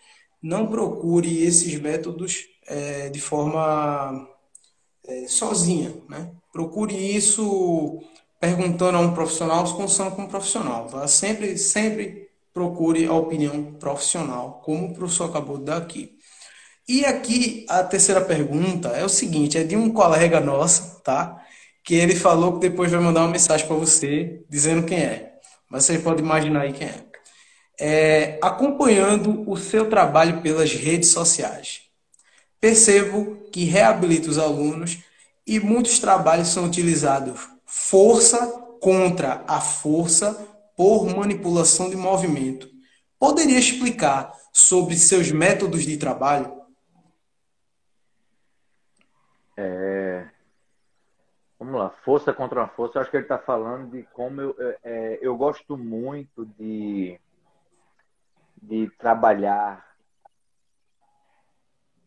não procure esses métodos de forma sozinha, né? Procure isso perguntando a um profissional, se conversando com um profissional. Tá? Sempre, sempre procure a opinião profissional, como o professor acabou de dar aqui. E aqui a terceira pergunta é o seguinte, é de um colega nosso, tá? Que ele falou que depois vai mandar uma mensagem para você dizendo quem é. Mas você pode imaginar aí quem é. é. Acompanhando o seu trabalho pelas redes sociais, percebo que reabilita os alunos e muitos trabalhos são utilizados força contra a força por manipulação de movimento. Poderia explicar sobre seus métodos de trabalho? É... Vamos lá, força contra uma força. Eu acho que ele está falando de como eu, é, é, eu gosto muito de, de trabalhar.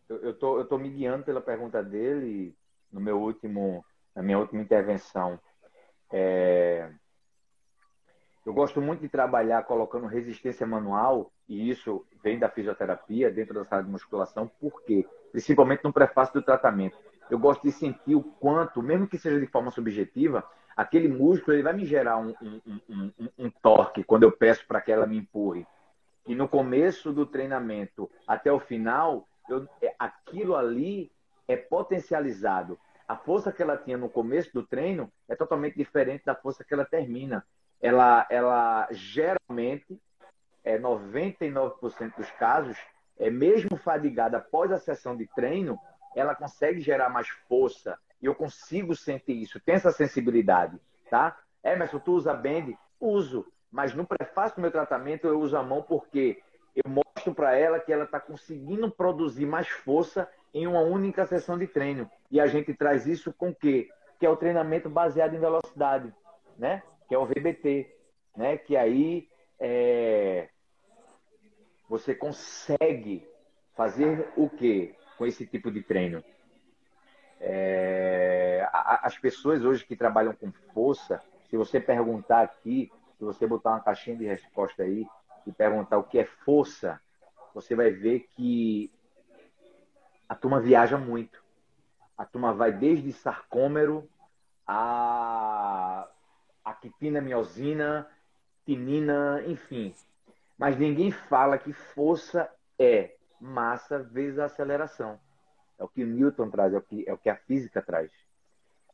Eu, eu, tô, eu tô me guiando pela pergunta dele no meu último, na minha última intervenção. É... Eu gosto muito de trabalhar colocando resistência manual, e isso vem da fisioterapia, dentro da sala de musculação, por quê? Principalmente no prefácio do tratamento eu gosto de sentir o quanto, mesmo que seja de forma subjetiva, aquele músculo ele vai me gerar um, um, um, um torque quando eu peço para que ela me empurre. E no começo do treinamento até o final, eu, é, aquilo ali é potencializado. A força que ela tinha no começo do treino é totalmente diferente da força que ela termina. Ela, ela geralmente, é 99% dos casos, é mesmo fadigada após a sessão de treino, ela consegue gerar mais força. E eu consigo sentir isso, tem essa sensibilidade, tá? Emerson, tu usa bend? Uso. Mas no prefácio do meu tratamento eu uso a mão porque eu mostro para ela que ela está conseguindo produzir mais força em uma única sessão de treino. E a gente traz isso com o quê? Que é o treinamento baseado em velocidade, né? Que é o VBT, né? Que aí é... você consegue fazer o quê? Com esse tipo de treino. É, as pessoas hoje que trabalham com força, se você perguntar aqui, se você botar uma caixinha de resposta aí e perguntar o que é força, você vai ver que a turma viaja muito. A turma vai desde sarcômero a, a quipina miosina, tinina, enfim. Mas ninguém fala que força é massa vezes a aceleração. É o que Newton traz, é o que, é o que a física traz.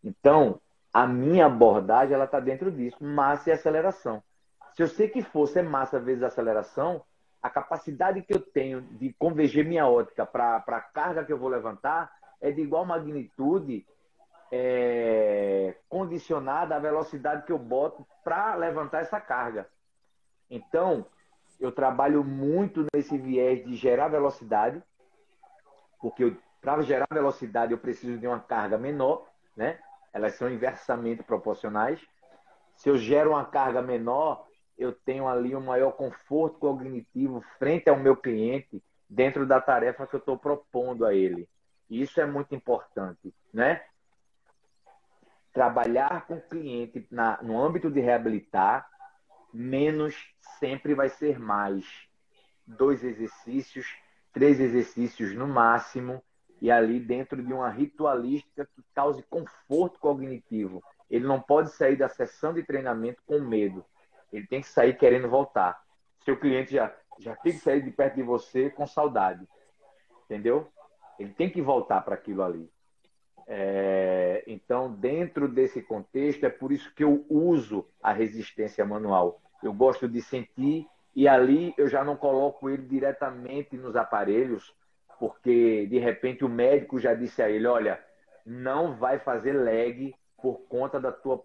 Então, a minha abordagem ela está dentro disso, massa e aceleração. Se eu sei que força é massa vezes aceleração, a capacidade que eu tenho de converger minha ótica para a carga que eu vou levantar é de igual magnitude é, condicionada à velocidade que eu boto para levantar essa carga. Então, eu trabalho muito nesse viés de gerar velocidade, porque para gerar velocidade eu preciso de uma carga menor, né? Elas são inversamente proporcionais. Se eu gero uma carga menor, eu tenho ali um maior conforto cognitivo frente ao meu cliente dentro da tarefa que eu estou propondo a ele. E isso é muito importante, né? Trabalhar com o cliente na, no âmbito de reabilitar, menos sempre vai ser mais. Dois exercícios, três exercícios no máximo, e ali dentro de uma ritualística que cause conforto cognitivo. Ele não pode sair da sessão de treinamento com medo. Ele tem que sair querendo voltar. Seu cliente já, já tem que sair de perto de você com saudade. Entendeu? Ele tem que voltar para aquilo ali. É, então, dentro desse contexto, é por isso que eu uso a resistência manual. Eu gosto de sentir e ali eu já não coloco ele diretamente nos aparelhos, porque de repente o médico já disse a ele: olha, não vai fazer leg por conta da tua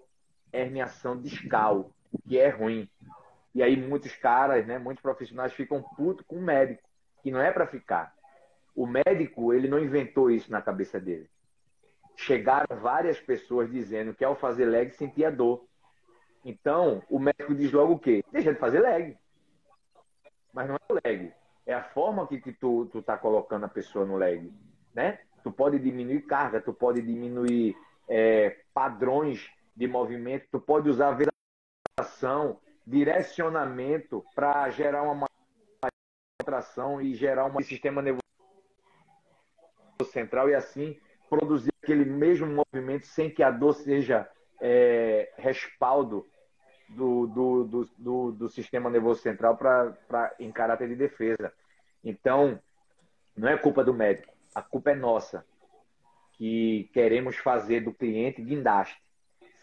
herniação discal, que é ruim. E aí muitos caras, né, muitos profissionais ficam putos com o médico, que não é para ficar. O médico, ele não inventou isso na cabeça dele. Chegaram várias pessoas dizendo que ao fazer leg sentia dor. Então, o médico diz logo o quê? Deixa de fazer leg. Mas não é o leg. É a forma que, que tu, tu tá colocando a pessoa no leg. Né? Tu pode diminuir carga, tu pode diminuir é, padrões de movimento, tu pode usar viração, direcionamento para gerar uma contração e gerar um sistema nervoso central e assim produzir aquele mesmo movimento sem que a dor seja é, respaldo do, do, do, do, do sistema nervoso central para em caráter de defesa. Então, não é culpa do médico, a culpa é nossa, que queremos fazer do cliente guindaste,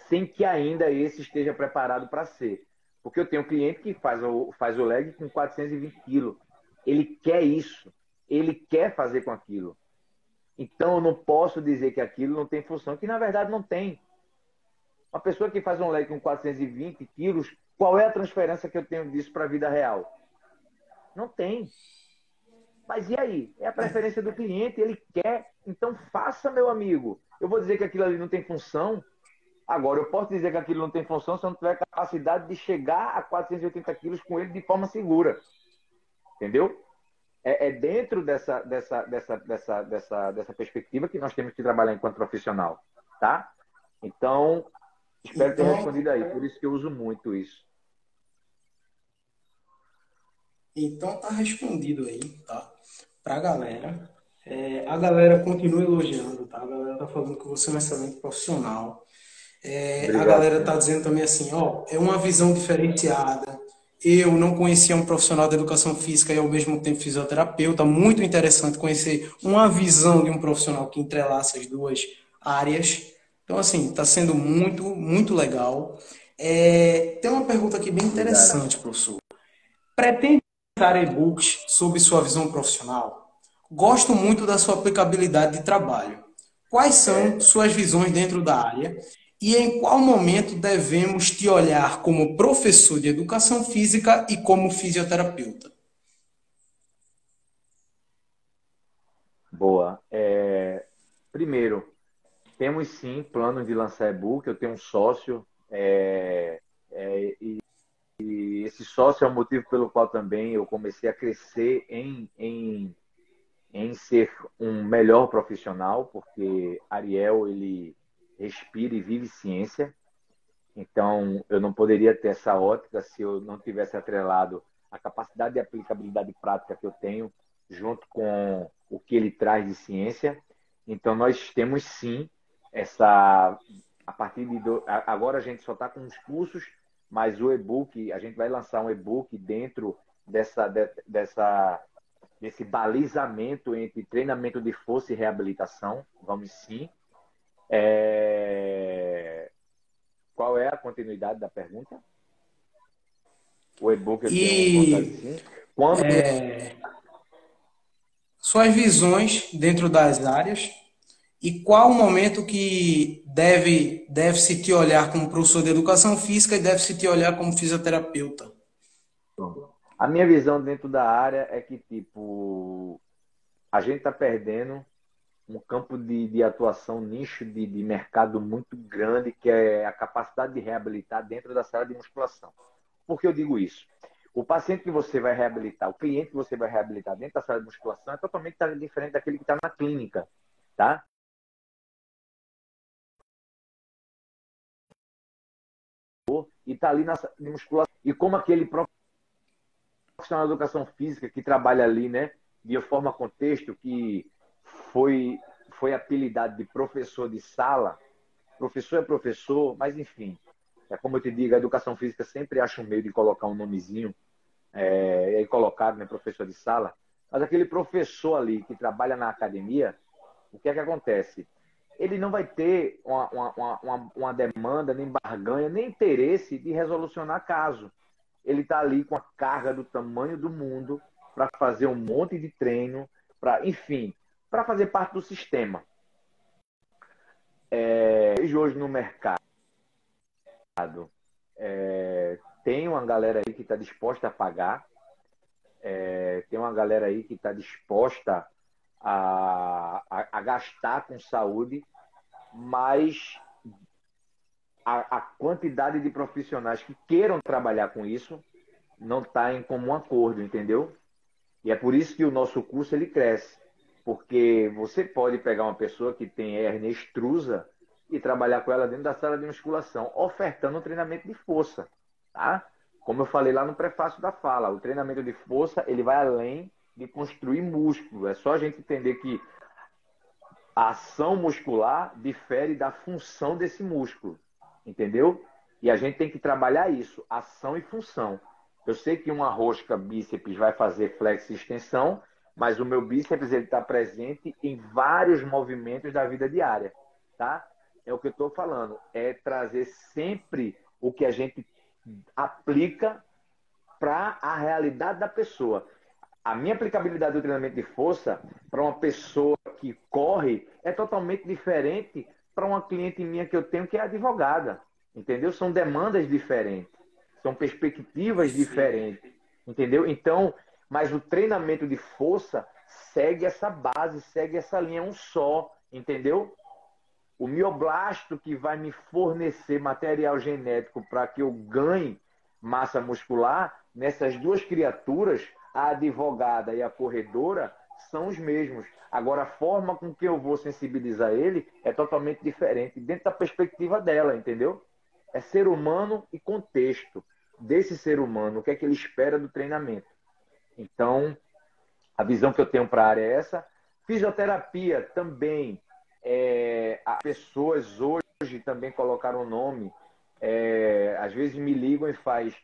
sem que ainda esse esteja preparado para ser. Porque eu tenho um cliente que faz o, faz o leg com 420 quilos. Ele quer isso. Ele quer fazer com aquilo. Então eu não posso dizer que aquilo não tem função, que na verdade não tem. Uma pessoa que faz um leg com 420 quilos, qual é a transferência que eu tenho disso para a vida real? Não tem. Mas e aí? É a preferência do cliente, ele quer. Então faça, meu amigo. Eu vou dizer que aquilo ali não tem função. Agora, eu posso dizer que aquilo não tem função se eu não tiver capacidade de chegar a 480 quilos com ele de forma segura. Entendeu? É, é dentro dessa, dessa, dessa, dessa, dessa, dessa perspectiva que nós temos que trabalhar enquanto profissional. Tá? Então, espero ter então, respondido aí. Por isso que eu uso muito isso. Então tá respondido aí, tá? Pra galera. É, a galera continua elogiando, tá? A galera tá falando que você é um excelente profissional. É, a galera tá dizendo também assim, ó, é uma visão diferenciada. Eu não conhecia um profissional da educação física e ao mesmo tempo fisioterapeuta. Muito interessante conhecer uma visão de um profissional que entrelaça as duas áreas. Então, assim, está sendo muito, muito legal. É, tem uma pergunta aqui bem interessante, professor. Pretende editar e-books sobre sua visão profissional? Gosto muito da sua aplicabilidade de trabalho. Quais são suas visões dentro da área e em qual momento devemos te olhar como professor de educação física e como fisioterapeuta? Boa. É, primeiro, temos sim plano de lançar e-book. Eu tenho um sócio é, é, e, e, esse sócio é o motivo pelo qual também eu comecei a crescer em, em, em ser um melhor profissional, porque Ariel ele respira e vive ciência. Então, eu não poderia ter essa ótica se eu não tivesse atrelado a capacidade de aplicabilidade prática que eu tenho junto com o que ele traz de ciência. Então, nós temos sim essa. A partir de. Do, agora a gente só está com os cursos, mas o e-book, a gente vai lançar um e-book dentro dessa, de, dessa, desse balizamento entre treinamento de força e reabilitação. Vamos sim. É... Qual é a continuidade da pergunta? O e-book eu e... Quando... É... Suas visões dentro das áreas e qual o momento que deve, deve se te olhar como professor de educação física e deve se te olhar como fisioterapeuta? A minha visão dentro da área é que, tipo, a gente está perdendo um campo de, de atuação, nicho de, de mercado muito grande, que é a capacidade de reabilitar dentro da sala de musculação. Por que eu digo isso? O paciente que você vai reabilitar, o cliente que você vai reabilitar dentro da sala de musculação é totalmente diferente daquele que está na clínica, tá? E está ali na de musculação. E como aquele profissional de educação física que trabalha ali, né, de forma contexto, que foi, foi apelidado de professor de sala. Professor é professor, mas enfim. É como eu te digo, a educação física sempre acha um meio de colocar um nomezinho. É, e aí colocaram, né, professor de sala. Mas aquele professor ali que trabalha na academia, o que é que acontece? Ele não vai ter uma, uma, uma, uma demanda, nem barganha, nem interesse de resolucionar caso. Ele está ali com a carga do tamanho do mundo para fazer um monte de treino, para, enfim, para fazer parte do sistema. É, hoje no mercado é, tem uma galera aí que está disposta a pagar, é, tem uma galera aí que está disposta a, a, a, gastar com saúde, mas a, a, quantidade de profissionais que queiram trabalhar com isso não está em comum acordo, entendeu? E é por isso que o nosso curso ele cresce. Porque você pode pegar uma pessoa que tem hernia extrusa e trabalhar com ela dentro da sala de musculação, ofertando um treinamento de força, tá? Como eu falei lá no prefácio da fala, o treinamento de força, ele vai além de construir músculo. É só a gente entender que a ação muscular difere da função desse músculo, entendeu? E a gente tem que trabalhar isso, ação e função. Eu sei que uma rosca bíceps vai fazer flex e extensão, mas o meu bíceps ele está presente em vários movimentos da vida diária, tá? É o que eu estou falando, é trazer sempre o que a gente aplica para a realidade da pessoa. A minha aplicabilidade do treinamento de força para uma pessoa que corre é totalmente diferente para uma cliente minha que eu tenho que é advogada, entendeu? São demandas diferentes, são perspectivas Sim. diferentes, entendeu? Então mas o treinamento de força segue essa base, segue essa linha um só, entendeu? O mioblasto que vai me fornecer material genético para que eu ganhe massa muscular, nessas duas criaturas, a advogada e a corredora, são os mesmos. Agora, a forma com que eu vou sensibilizar ele é totalmente diferente, dentro da perspectiva dela, entendeu? É ser humano e contexto desse ser humano, o que é que ele espera do treinamento. Então, a visão que eu tenho para a área é essa. Fisioterapia também. É, as pessoas hoje também colocaram o nome. É, às vezes me ligam e faz.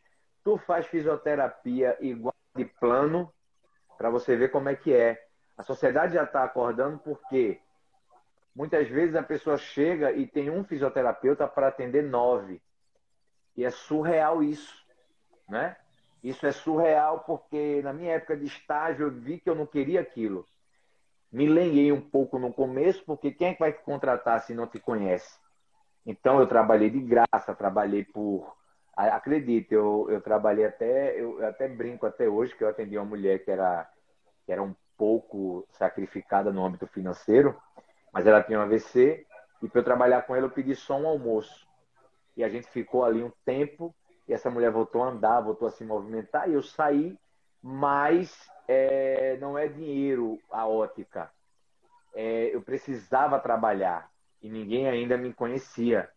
Tu faz fisioterapia igual de plano para você ver como é que é. A sociedade já está acordando porque muitas vezes a pessoa chega e tem um fisioterapeuta para atender nove. E é surreal isso, né? Isso é surreal porque na minha época de estágio eu vi que eu não queria aquilo. Me lenhei um pouco no começo, porque quem é que vai te contratar se não te conhece? Então eu trabalhei de graça, trabalhei por. Acredite, eu, eu trabalhei até. Eu até brinco até hoje que eu atendi uma mulher que era, que era um pouco sacrificada no âmbito financeiro, mas ela tinha um AVC, e para eu trabalhar com ela eu pedi só um almoço. E a gente ficou ali um tempo e essa mulher voltou a andar, voltou a se movimentar, e eu saí, mas é, não é dinheiro a ótica. É, eu precisava trabalhar e ninguém ainda me conhecia.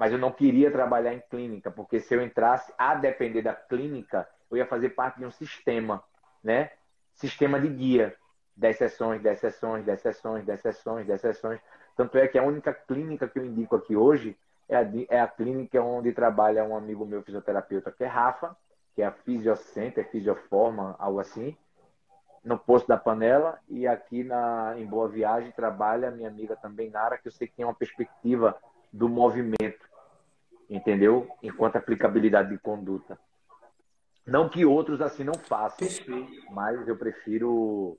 Mas eu não queria trabalhar em clínica, porque se eu entrasse a depender da clínica, eu ia fazer parte de um sistema, né? Sistema de guia. 10 sessões, 10 sessões, 10 sessões, 10 sessões, 10 sessões. Tanto é que a única clínica que eu indico aqui hoje é a, é a clínica onde trabalha um amigo meu fisioterapeuta, que é Rafa, que é a Fisiocenter, Fisioforma, algo assim, no posto da Panela. E aqui na, em Boa Viagem trabalha minha amiga também, Nara, que eu sei que tem uma perspectiva do movimento, entendeu? Enquanto aplicabilidade de conduta. Não que outros assim não façam, Perfeito. mas eu prefiro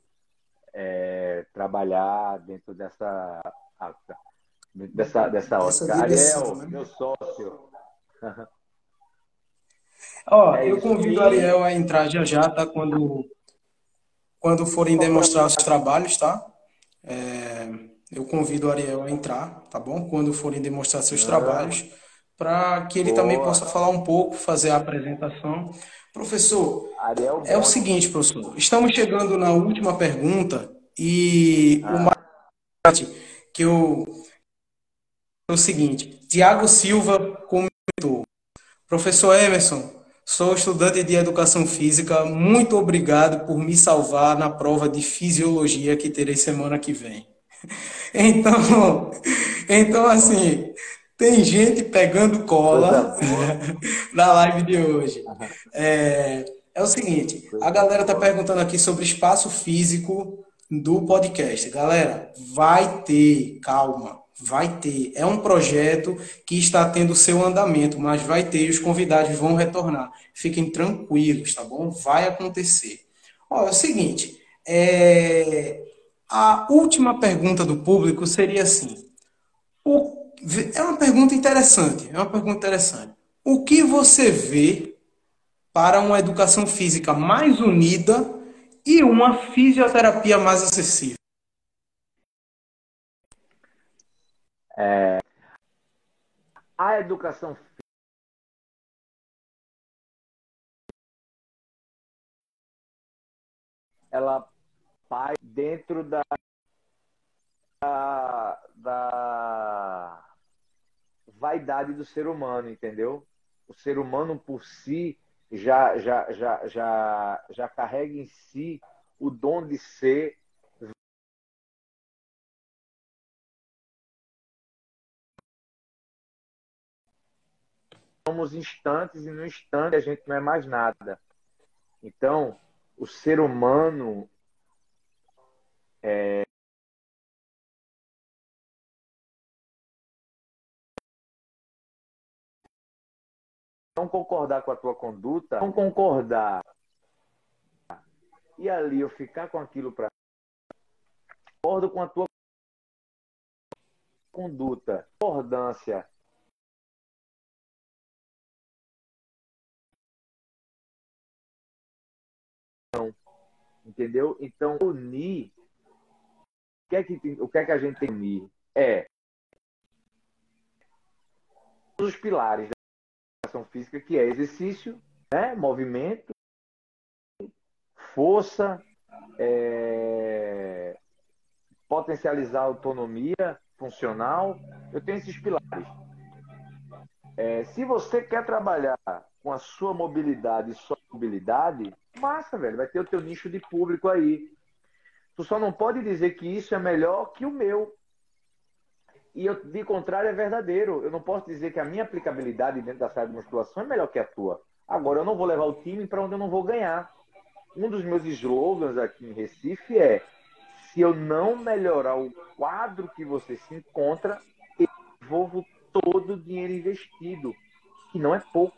é, trabalhar dentro dessa dessa, dessa ótica. Ariel, né? meu sócio. Ó, <laughs> é eu convido o Ariel a entrar já já, tá? Quando, quando forem demonstrar os trabalhos, tá? É, Eu convido o Ariel a entrar, tá bom? Quando forem demonstrar seus trabalhos, para que ele Boa. também possa falar um pouco, fazer a apresentação. Professor, Ariel, é o seguinte, professor. Estamos chegando na última pergunta e ah. o mais que eu é o seguinte: Tiago Silva comentou. Professor Emerson, Sou estudante de educação física. Muito obrigado por me salvar na prova de fisiologia que terei semana que vem. <laughs> Então, então assim, tem gente pegando cola <laughs> na live de hoje. É, é o seguinte, a galera tá perguntando aqui sobre espaço físico do podcast. Galera, vai ter, calma. Vai ter. É um projeto que está tendo seu andamento, mas vai ter e os convidados vão retornar. Fiquem tranquilos, tá bom? Vai acontecer. Ó, é o seguinte, é... a última pergunta do público seria assim. O... É uma pergunta interessante, é uma pergunta interessante. O que você vê para uma educação física mais unida e uma fisioterapia mais acessível? É, a educação ela vai dentro da, da, da vaidade do ser humano, entendeu? O ser humano por si já, já, já, já, já carrega em si o dom de ser somos instantes e no instante a gente não é mais nada. Então, o ser humano é, não concordar com a tua conduta, não concordar e ali eu ficar com aquilo para concordo com a tua conduta, concordância Entendeu? Então, unir. O que é que, o que, é que a gente tem que unir? É os pilares da educação física, que é exercício, né? movimento, força, é... potencializar a autonomia funcional. Eu tenho esses pilares. É, se você quer trabalhar com a sua mobilidade e sua mobilidade, massa, velho. Vai ter o teu nicho de público aí. Tu só não pode dizer que isso é melhor que o meu. E eu, de contrário, é verdadeiro. Eu não posso dizer que a minha aplicabilidade dentro da sala de musculação é melhor que a tua. Agora, eu não vou levar o time para onde eu não vou ganhar. Um dos meus slogans aqui em Recife é: se eu não melhorar o quadro que você se encontra, eu devolvo todo o dinheiro investido, que não é pouco.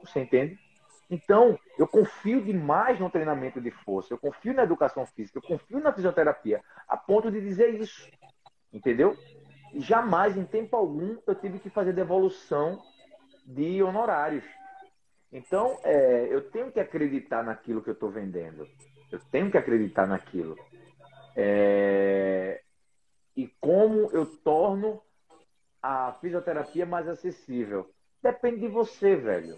Você entende? Então, eu confio demais no treinamento de força, eu confio na educação física, eu confio na fisioterapia, a ponto de dizer isso. Entendeu? Jamais, em tempo algum, eu tive que fazer devolução de honorários. Então, é, eu tenho que acreditar naquilo que eu estou vendendo. Eu tenho que acreditar naquilo. É, e como eu torno a fisioterapia mais acessível? Depende de você, velho.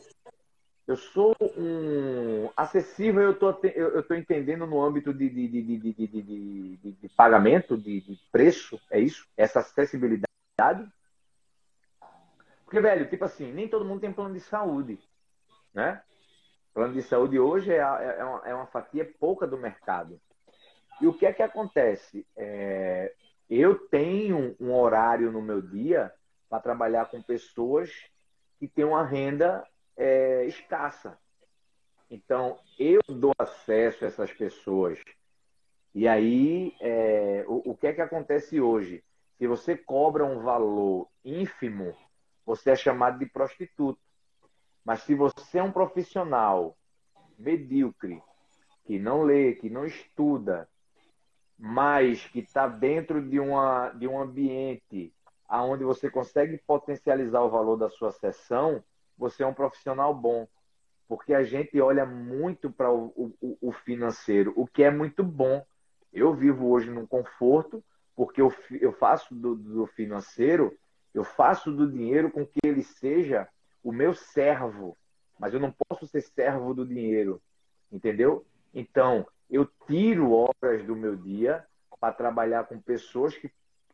Eu sou um acessível, eu tô, eu, tô entendendo no âmbito de, de, de, de, de, de, de pagamento, de, de preço, é isso? Essa acessibilidade. Porque, velho, tipo assim, nem todo mundo tem plano de saúde, né? Plano de saúde hoje é, é, é, uma, é uma fatia pouca do mercado. E o que é que acontece? É, eu tenho um horário no meu dia para trabalhar com pessoas que têm uma renda é, escassa. Então, eu dou acesso a essas pessoas. E aí, é, o, o que é que acontece hoje? Se você cobra um valor ínfimo, você é chamado de prostituto. Mas se você é um profissional medíocre, que não lê, que não estuda, mas que está dentro de, uma, de um ambiente onde você consegue potencializar o valor da sua sessão, você é um profissional bom. Porque a gente olha muito para o, o, o, financeiro, o que é muito bom. Eu vivo hoje num conforto, porque eu, eu faço do, do financeiro, eu faço do dinheiro com que ele seja o meu servo, mas eu não posso ser servo do dinheiro, entendeu? Então, eu tiro horas do meu dia para trabalhar com pessoas que,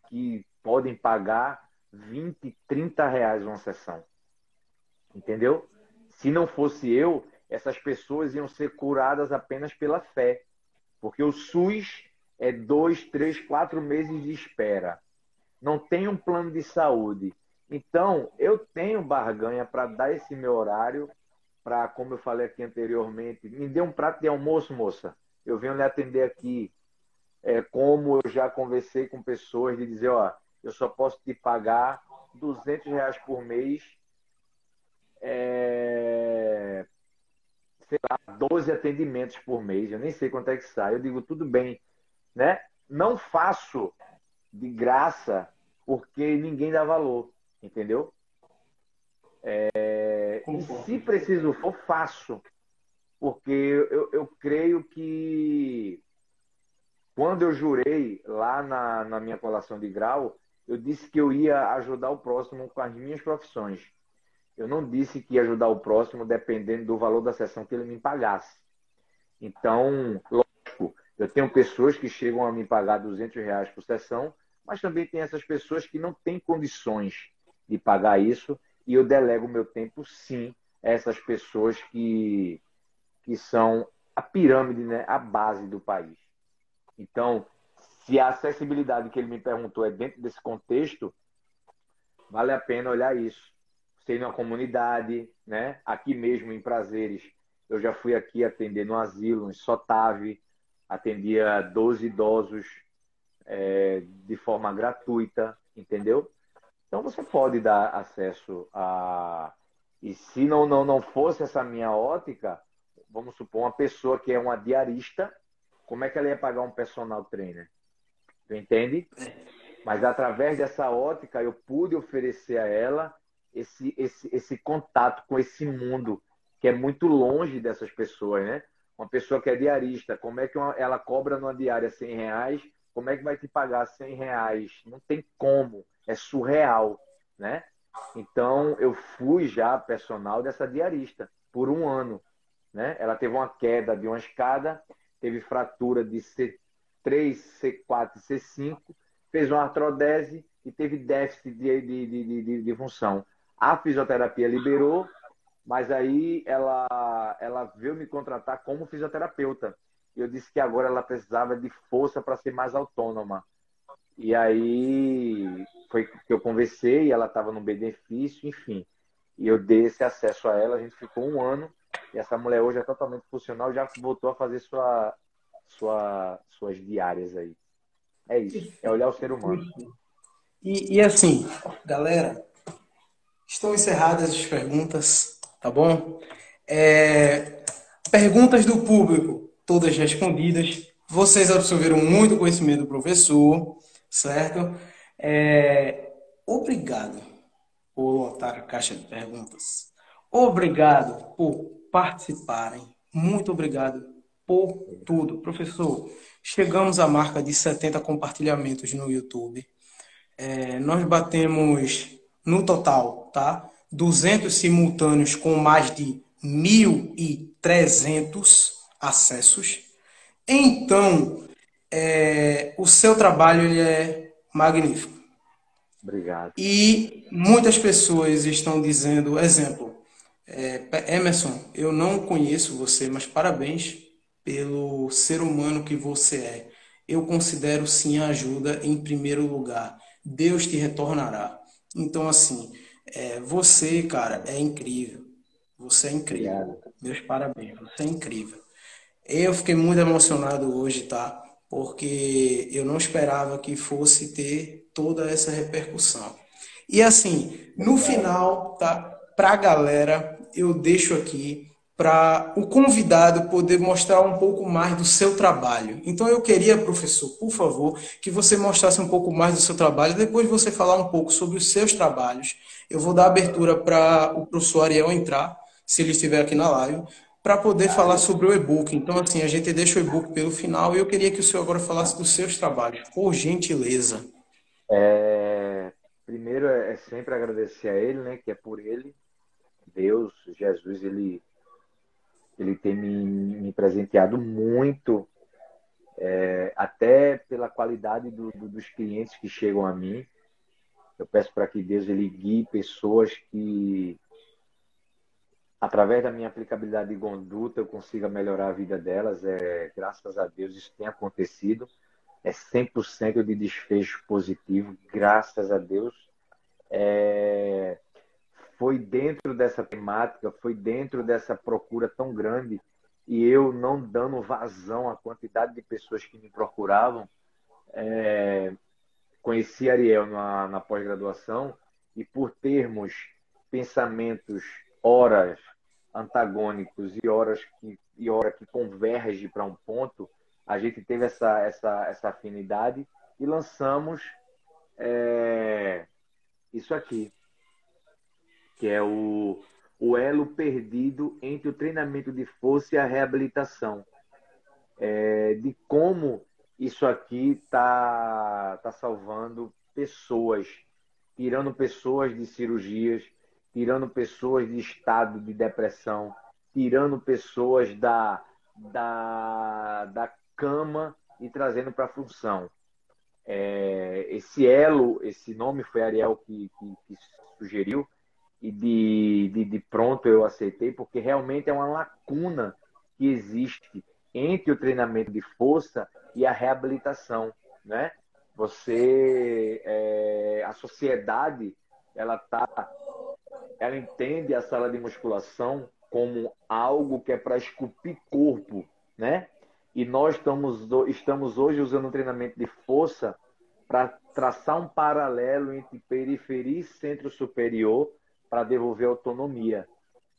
que podem pagar 20, 30 reais uma sessão. Entendeu? Se não fosse eu, essas pessoas iam ser curadas apenas pela fé. Porque o SUS é dois, três, quatro meses de espera. Não tem um plano de saúde. Então, eu tenho barganha para dar esse meu horário, para, como eu falei aqui anteriormente, me dê um prato de almoço, moça. Eu venho lhe atender aqui. É, como eu já conversei com pessoas de dizer, ó, eu só posso te pagar 200 reais por mês, é, sei lá, 12 atendimentos por mês, eu nem sei quanto é que sai. Eu digo, tudo bem, né? Não faço de graça porque ninguém dá valor, entendeu? É, e se preciso for, faço. Porque eu, eu creio que quando eu jurei lá na, na minha colação de grau, eu disse que eu ia ajudar o próximo com as minhas profissões. Eu não disse que ia ajudar o próximo dependendo do valor da sessão que ele me pagasse. Então, lógico, eu tenho pessoas que chegam a me pagar 200 reais por sessão, mas também tem essas pessoas que não têm condições de pagar isso e eu delego meu tempo, sim, a essas pessoas que, que são a pirâmide, né, a base do país. Então, se a acessibilidade que ele me perguntou é dentro desse contexto, vale a pena olhar isso. Sei numa comunidade, né? Aqui mesmo em Prazeres, eu já fui aqui atender no asilo, em Sotave, atendia 12 idosos é, de forma gratuita, entendeu? Então você pode dar acesso a. E se não, não, não fosse essa minha ótica, vamos supor, uma pessoa que é uma diarista, como é que ela ia pagar um personal trainer? Tu entende? Mas através dessa ótica eu pude oferecer a ela esse, esse, esse contato com esse mundo que é muito longe dessas pessoas, né? Uma pessoa que é diarista, como é que uma, ela cobra numa diária 100 reais? Como é que vai te pagar 100 reais? Não tem como, é surreal, né? Então eu fui já personal dessa diarista por um ano, né? Ela teve uma queda de uma escada, teve fratura de 3, C4 e C5, fez uma artrodese e teve déficit de, de, de, de, de função. A fisioterapia liberou, mas aí ela, ela veio me contratar como fisioterapeuta. E eu disse que agora ela precisava de força para ser mais autônoma. E aí foi que eu conversei, ela estava no benefício, enfim. E eu dei esse acesso a ela, a gente ficou um ano. E essa mulher hoje é totalmente funcional, já voltou a fazer sua, sua, suas diárias aí. É isso, é olhar o ser humano. E, e assim, galera, estão encerradas as perguntas, tá bom? É, perguntas do público, todas respondidas. Vocês absorveram muito conhecimento do professor, certo? É, obrigado por lotar a caixa de perguntas. Obrigado por participarem. Muito obrigado por tudo. Professor, chegamos à marca de 70 compartilhamentos no YouTube. É, nós batemos no total, tá? 200 simultâneos com mais de 1.300 acessos. Então, é, o seu trabalho ele é magnífico. Obrigado. E muitas pessoas estão dizendo, exemplo, é, Emerson, eu não conheço você, mas parabéns pelo ser humano que você é. Eu considero sim a ajuda em primeiro lugar. Deus te retornará. Então, assim, é, você, cara, é incrível. Você é incrível. Obrigado. Meus parabéns, você é incrível. Eu fiquei muito emocionado hoje, tá? Porque eu não esperava que fosse ter toda essa repercussão. E assim, no final, tá? Pra galera, eu deixo aqui para o convidado poder mostrar um pouco mais do seu trabalho. Então eu queria, professor, por favor, que você mostrasse um pouco mais do seu trabalho, depois você falar um pouco sobre os seus trabalhos. Eu vou dar abertura para o professor Ariel entrar, se ele estiver aqui na live, para poder falar sobre o e-book. Então, assim, a gente deixa o e-book pelo final e eu queria que o senhor agora falasse dos seus trabalhos, por gentileza. É, primeiro é, é sempre agradecer a ele, né? Que é por ele, Deus, Jesus, ele, ele tem me, me presenteado muito, é, até pela qualidade do, do, dos clientes que chegam a mim. Eu peço para que Deus ele guie pessoas que através da minha aplicabilidade de conduta, eu consiga melhorar a vida delas. É, graças a Deus isso tem acontecido. É 100% de desfecho positivo, graças a Deus. É, foi dentro dessa temática, foi dentro dessa procura tão grande e eu não dando vazão à quantidade de pessoas que me procuravam. É, conheci Ariel na, na pós-graduação e por termos pensamentos horas antagônicos e horas que, e hora que converge para um ponto, a gente teve essa, essa, essa afinidade e lançamos é, isso aqui, que é o, o elo perdido entre o treinamento de força e a reabilitação. É, de como isso aqui está tá salvando pessoas, tirando pessoas de cirurgias, tirando pessoas de estado de depressão, tirando pessoas da, da, da cama e trazendo para a função. É, esse elo, esse nome foi Ariel que, que, que sugeriu, e de, de, de, pronto eu aceitei, porque realmente é uma lacuna que existe entre o treinamento de força e a reabilitação, né? Você, é, a sociedade, ela está ela entende a sala de musculação como algo que é para esculpir corpo, né? E nós estamos, estamos hoje usando um treinamento de força para traçar um paralelo entre periferia e centro superior para devolver autonomia.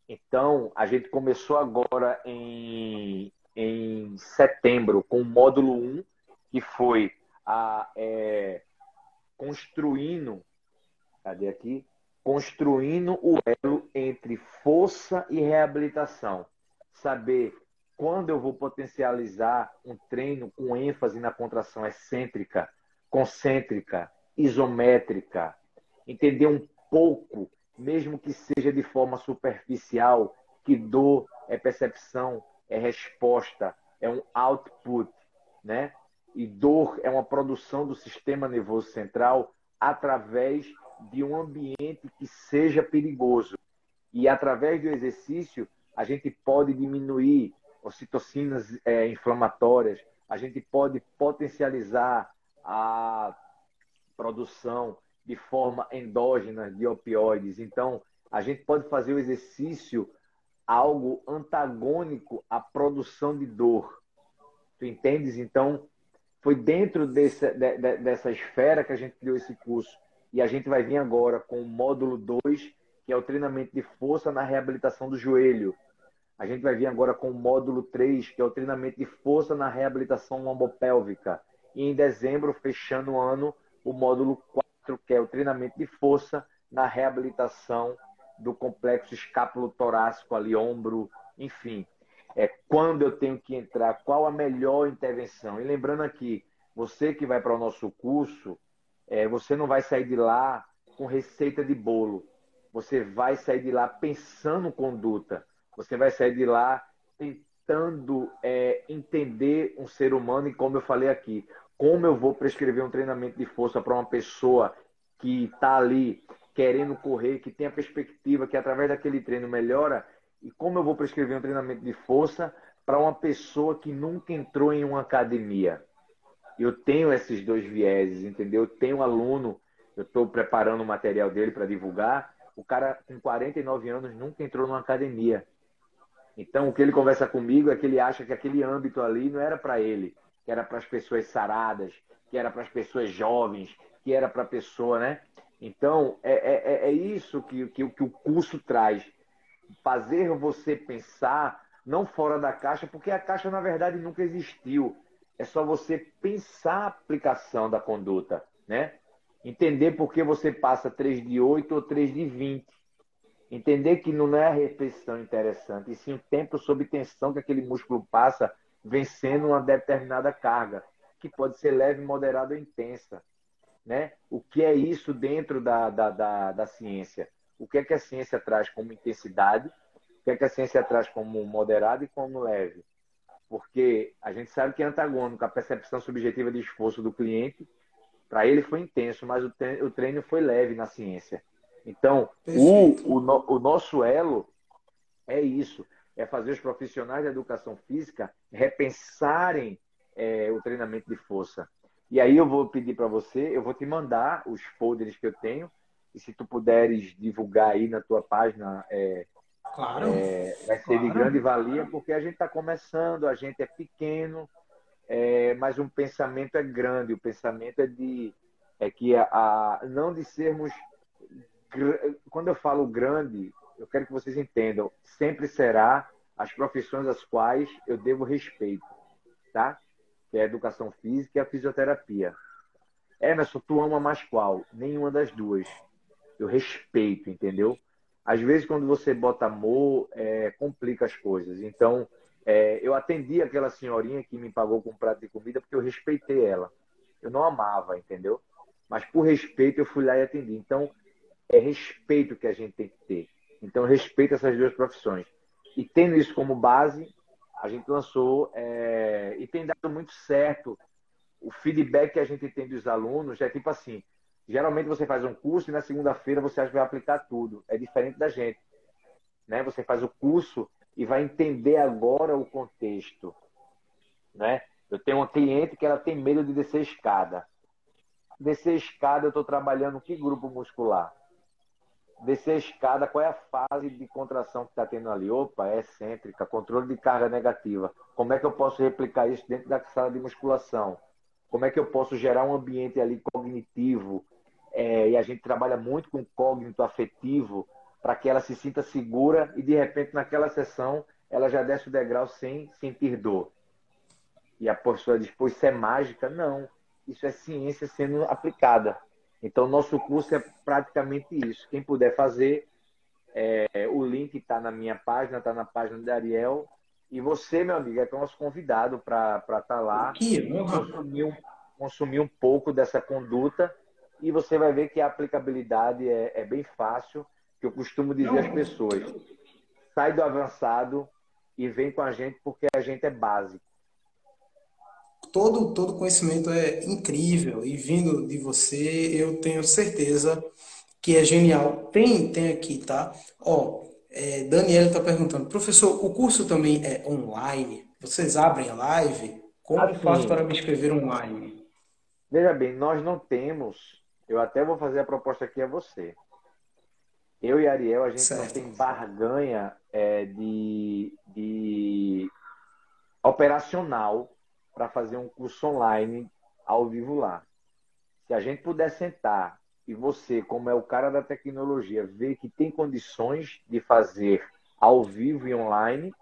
Então, a gente começou agora em, em setembro com o módulo 1, que foi a, é, construindo, cadê aqui? construindo o elo entre força e reabilitação. Saber quando eu vou potencializar um treino com ênfase na contração excêntrica, concêntrica, isométrica. Entender um pouco, mesmo que seja de forma superficial, que dor é percepção, é resposta, é um output, né? E dor é uma produção do sistema nervoso central através de um ambiente que seja perigoso. E através do exercício, a gente pode diminuir as citocinas é, inflamatórias, a gente pode potencializar a produção de forma endógena de opioides. Então, a gente pode fazer o exercício algo antagônico à produção de dor. Tu entendes? Então, foi dentro desse, de, de, dessa esfera que a gente criou esse curso. E a gente vai vir agora com o módulo 2, que é o treinamento de força na reabilitação do joelho. A gente vai vir agora com o módulo 3, que é o treinamento de força na reabilitação lombopélvica. E em dezembro, fechando o ano, o módulo 4, que é o treinamento de força na reabilitação do complexo escápulo torácico ali, ombro, enfim. É quando eu tenho que entrar, qual a melhor intervenção. E lembrando aqui, você que vai para o nosso curso, é, você não vai sair de lá com receita de bolo. Você vai sair de lá pensando conduta. Você vai sair de lá tentando é, entender um ser humano e, como eu falei aqui, como eu vou prescrever um treinamento de força para uma pessoa que está ali querendo correr, que tem a perspectiva que através daquele treino melhora, e como eu vou prescrever um treinamento de força para uma pessoa que nunca entrou em uma academia eu tenho esses dois vieses, entendeu? Eu tenho um aluno, eu estou preparando o material dele para divulgar. O cara com 49 anos nunca entrou numa academia. Então, o que ele conversa comigo é que ele acha que aquele âmbito ali não era para ele, que era para as pessoas saradas, que era para as pessoas jovens, que era para a pessoa, né? Então, é, é, é, é isso que, que, que o curso traz. Fazer você pensar não fora da caixa, porque a caixa, na verdade, nunca existiu é só você pensar a aplicação da conduta, né? Entender por que você passa 3 de 8 ou 3 de 20. Entender que não é a repetição interessante, e sim o tempo sob tensão que aquele músculo passa vencendo uma determinada carga, que pode ser leve, moderada ou intensa. Né? O que é isso dentro da, da, da, da ciência? O que é que a ciência traz como intensidade? O que é que a ciência traz como moderado e como leve? Porque a gente sabe que é antagônico a percepção subjetiva de esforço do cliente. Para ele foi intenso, mas o treino foi leve na ciência. Então, o, o, o nosso elo é isso: é fazer os profissionais da educação física repensarem é, o treinamento de força. E aí eu vou pedir para você, eu vou te mandar os folders que eu tenho, e se tu puderes divulgar aí na tua página, é, claro, é, vai ser claro. de grande valia, porque a gente está começando, a gente é pequeno, é, mas um pensamento é grande, o pensamento é de é que a, a não de sermos quando eu falo grande, eu quero que vocês entendam, sempre será as profissões às quais eu devo respeito, tá? Que é a educação física e a fisioterapia. Emerson, tu ama mais qual? Nenhuma das duas. Eu respeito, entendeu? Às vezes, quando você bota amor, é, complica as coisas. Então, é, eu atendi aquela senhorinha que me pagou com um prato de comida porque eu respeitei ela. Eu não amava, entendeu? Mas por respeito, eu fui lá e atendi. Então, é respeito que a gente tem que ter. Então, respeito essas duas profissões. E tendo isso como base, a gente lançou é, e tem dado muito certo. O feedback que a gente tem dos alunos é tipo assim: geralmente você faz um curso e na segunda-feira você acha que vai aplicar tudo. É diferente da gente. Né? Você faz o curso e vai entender agora o contexto. Né? Eu tenho uma cliente que ela tem medo de descer escada. Descer escada, eu estou trabalhando que grupo muscular? Descer a escada, qual é a fase de contração que está tendo ali? Opa, é excêntrica, controle de carga negativa. Como é que eu posso replicar isso dentro da sala de musculação? Como é que eu posso gerar um ambiente ali cognitivo? É, e a gente trabalha muito com cognito afetivo para que ela se sinta segura e de repente naquela sessão ela já desce o degrau sem sentir dor. E a pessoa diz, pô, isso é mágica? Não, isso é ciência sendo aplicada. Então, nosso curso é praticamente isso. Quem puder fazer, é, o link está na minha página, está na página da Ariel. E você, meu amigo, é nosso convidado para estar tá lá e consumir um, consumir um pouco dessa conduta. E você vai ver que a aplicabilidade é, é bem fácil, que eu costumo dizer às pessoas. Sai do avançado e vem com a gente porque a gente é básico todo, todo conhecimento é incrível e vindo de você, eu tenho certeza que é genial. Tem, tem aqui, tá? Ó, é, Daniela está perguntando, professor, o curso também é online? Vocês abrem a live? Como assim, faço para me inscrever online? Veja bem, nós não temos, eu até vou fazer a proposta aqui a você. Eu e Ariel, a gente certo. não tem barganha é, de, de operacional para fazer um curso online ao vivo lá. Se a gente puder sentar e você, como é o cara da tecnologia, ver que tem condições de fazer ao vivo e online,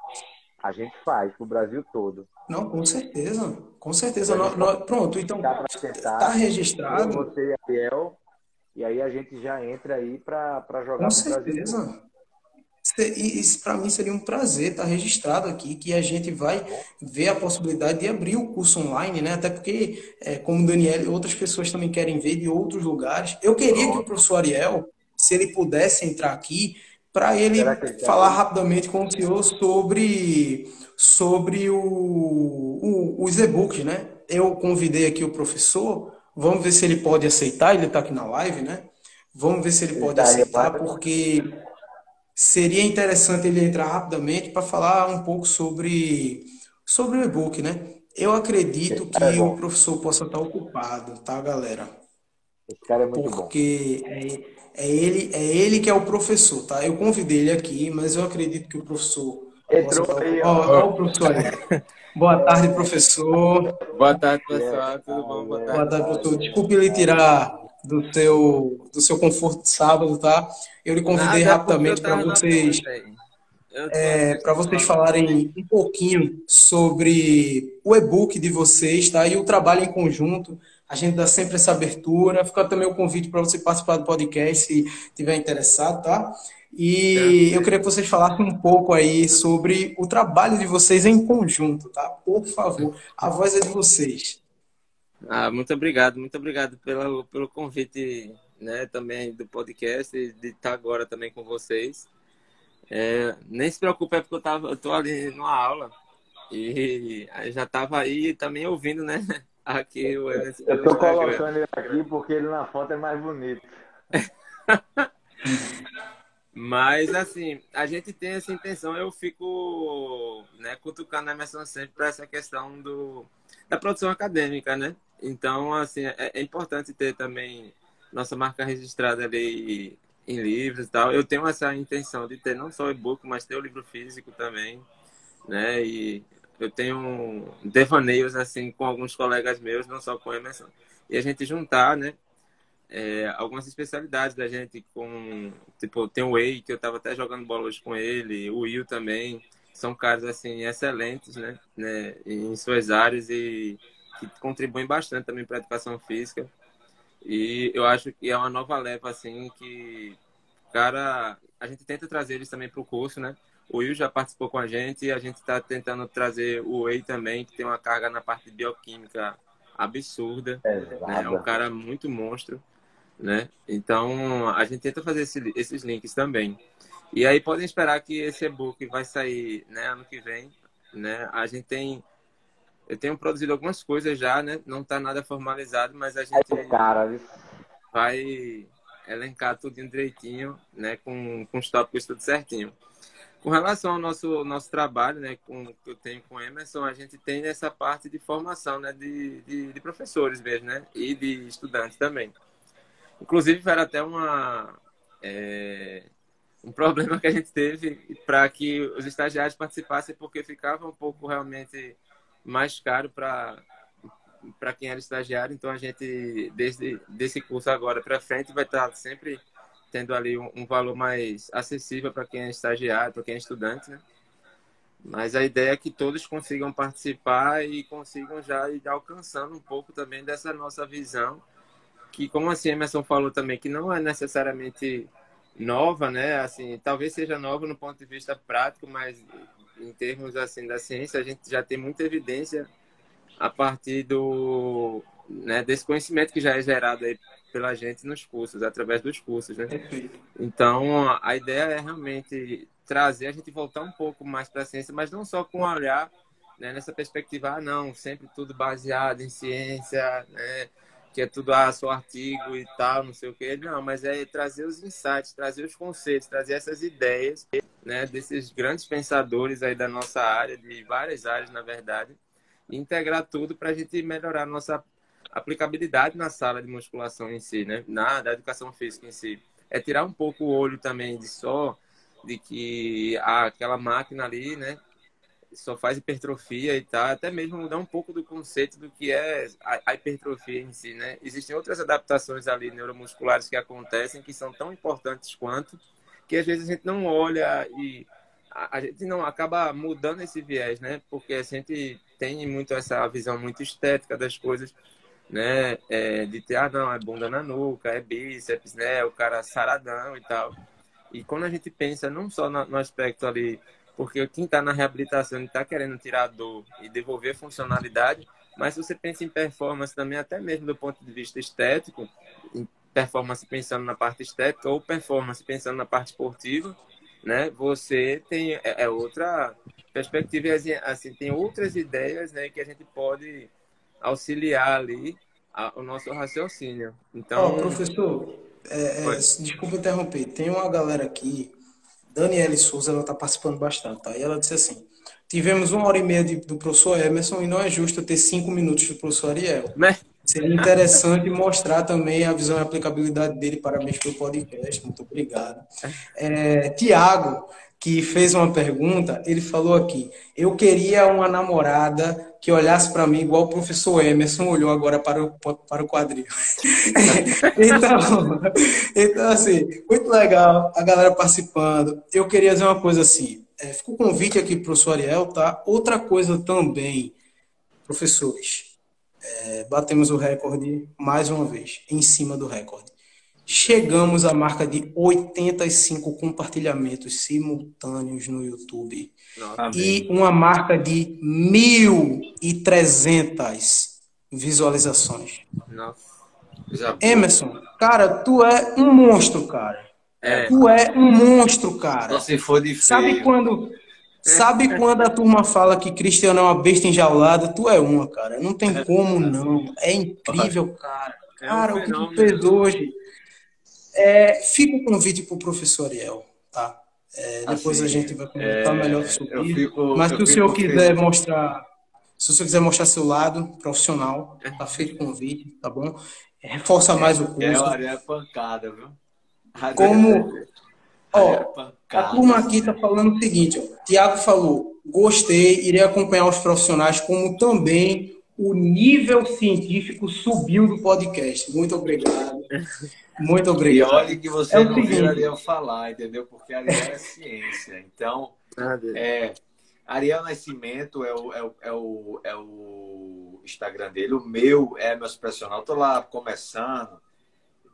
a gente faz para o Brasil todo. Não, com certeza. Com certeza. pronto, então está registrado. Você e a Biel, e aí a gente já entra aí para jogar com o Brasil. E isso para mim seria um prazer estar registrado aqui, que a gente vai ver a possibilidade de abrir o curso online, né? Até porque, é, como o Daniel e outras pessoas também querem ver de outros lugares. Eu queria que o professor Ariel, se ele pudesse entrar aqui, para ele falar rapidamente com o senhor sobre, sobre o, o, os e-books, né? Eu convidei aqui o professor, vamos ver se ele pode aceitar, ele está aqui na live, né? Vamos ver se ele pode tá aceitar, porque seria interessante ele entrar rapidamente para falar um pouco sobre, sobre o e-book, né? Eu acredito que é o professor possa estar ocupado, tá, galera? Esse cara é muito Porque bom. É, é, ele, é ele que é o professor, tá? Eu convidei ele aqui, mas eu acredito que o professor. Entrou possa aí, ó. Ó, ó, o professor aí. Boa tarde, professor. Boa tarde, pessoal. Tudo bom? Boa tarde, Boa tarde professor. Desculpe ele tirar do seu, do seu conforto de sábado, tá? Eu lhe convidei Nada, rapidamente para vocês é, para vocês falarem um pouquinho sobre o e-book de vocês, tá? E o trabalho em conjunto. A gente dá sempre essa abertura. Fica também o convite para você participar do podcast se tiver interessado, tá? E eu queria que vocês falassem um pouco aí sobre o trabalho de vocês em conjunto, tá? Por favor, a voz é de vocês. Ah, muito obrigado, muito obrigado pelo, pelo convite, né, também do podcast, de estar agora também com vocês. É, nem se preocupe, é porque eu, tava, eu tô ali numa aula e já estava aí também ouvindo, né? <laughs> Aqui o Eu estou colocando ele aqui porque ele na foto é mais bonito. <laughs> Mas, assim, a gente tem essa intenção, eu fico né, cutucando a Emerson sempre para essa questão do, da produção acadêmica, né? Então, assim, é, é, importante ter também nossa marca registrada ali em livros e tal. Eu tenho essa intenção de ter não só e-book, mas ter o livro físico também, né? E eu tenho devaneios assim com alguns colegas meus, não só com Emerson, e a gente juntar, né? É, algumas especialidades da gente com tipo tem o Way que eu estava até jogando bola hoje com ele o Will também são caras assim excelentes né, né em suas áreas e que contribuem bastante também para a educação física e eu acho que é uma nova leva assim que cara a gente tenta trazer eles também para o curso né o Will já participou com a gente e a gente está tentando trazer o Wei também, que tem uma carga na parte de bioquímica absurda. É, né? é um cara muito monstro. Né? Então, a gente tenta fazer esse, esses links também. E aí podem esperar que esse e-book vai sair né, ano que vem. Né? A gente tem. Eu tenho produzido algumas coisas já, né? Não está nada formalizado, mas a gente é cara, vai elencar tudo direitinho, né? Com, com os tópicos tudo certinho. Com relação ao nosso, nosso trabalho, né, com, que eu tenho com o Emerson, a gente tem essa parte de formação né, de, de, de professores mesmo, né, e de estudantes também. Inclusive, era até uma, é, um problema que a gente teve para que os estagiários participassem, porque ficava um pouco realmente mais caro para para quem era estagiário. Então, a gente, desde desse curso agora para frente, vai estar sempre tendo ali um, um valor mais acessível para quem é estagiário, para quem é estudante, né? Mas a ideia é que todos consigam participar e consigam já ir alcançando um pouco também dessa nossa visão, que como assim Emerson falou também, que não é necessariamente nova, né? Assim, talvez seja nova no ponto de vista prático, mas em termos assim da ciência, a gente já tem muita evidência a partir do né, desse conhecimento que já é gerado aí pela gente nos cursos, através dos cursos, né? Então, a ideia é realmente trazer a gente voltar um pouco mais para a ciência, mas não só com olhar né, nessa perspectiva, ah, não, sempre tudo baseado em ciência, né, que é tudo ah, só artigo e tal, não sei o quê. Não, mas é trazer os insights, trazer os conceitos, trazer essas ideias, né, desses grandes pensadores aí da nossa área, de várias áreas, na verdade, e integrar tudo para a gente melhorar a nossa aplicabilidade na sala de musculação em si, né? Na da educação física em si. É tirar um pouco o olho também de só de que ah, aquela máquina ali, né, só faz hipertrofia e tal, até mesmo mudar um pouco do conceito do que é a, hipertrofia em si, né? Existem outras adaptações ali neuromusculares que acontecem que são tão importantes quanto que às vezes a gente não olha e a, gente não acaba mudando esse viés, né? Porque a gente tem muito essa visão muito estética das coisas né? É, de ter, ah, não, é bunda na nuca, é bíceps, né? O cara saradão e tal. E quando a gente pensa não só no aspecto ali, porque quem está na reabilitação está querendo tirar a dor e devolver funcionalidade, mas se você pensa em performance também, até mesmo do ponto de vista estético, em performance pensando na parte estética ou performance pensando na parte esportiva, né? Você tem é, é outra perspectiva, assim, assim, tem outras ideias, né, que a gente pode auxiliar ali a, o nosso raciocínio. Então, oh, professor, é, é, desculpa interromper, tem uma galera aqui, Daniele Souza, ela está participando bastante, tá? E ela disse assim: tivemos uma hora e meia de, do professor Emerson e não é justo ter cinco minutos do professor Ariel. Né? Seria interessante mostrar também a visão e a aplicabilidade dele. Parabéns pelo podcast, muito obrigado. É, Tiago, que fez uma pergunta, ele falou aqui: eu queria uma namorada que olhasse para mim igual o professor Emerson olhou agora para o, para o quadril. <laughs> então, então, assim, muito legal a galera participando. Eu queria dizer uma coisa assim: é, fica o convite aqui para o professor Ariel, tá? Outra coisa também, professores, é, batemos o recorde mais uma vez, em cima do recorde. Chegamos à marca de 85 compartilhamentos simultâneos no YouTube. Nossa. E uma marca de 1.300 visualizações. Nossa. Já Emerson, cara, tu é um monstro, cara. É. Tu é um monstro, cara. Só se for de feio. Sabe quando, sabe <laughs> quando a turma fala que Cristiano é uma besta enjaulada? Tu é uma, cara. Não tem como não. É incrível, cara. É Cara, o que tu fez hoje. É, fica o convite pro professor Ariel, tá? É, depois Assim, a gente vai comentar é, melhor sobre isso. Mas se o senhor quiser feliz. mostrar, se o senhor quiser mostrar seu lado profissional, tá feito o convite, tá bom? Reforça mais o É, o curso. Ariel é pancada, viu? Ariel Como- é- Ó, é A turma aqui está falando o seguinte, ó. Tiago falou, gostei, irei acompanhar os profissionais, como também o nível científico subiu do podcast. Muito obrigado. Muito E obrigado. olha que você É não seguinte. viu Ariel falar, entendeu? Porque Ariel é ciência. Então, é, Ariel Nascimento é o, é, o, é, o, é o Instagram dele. O meu é meu personal. Tô lá começando.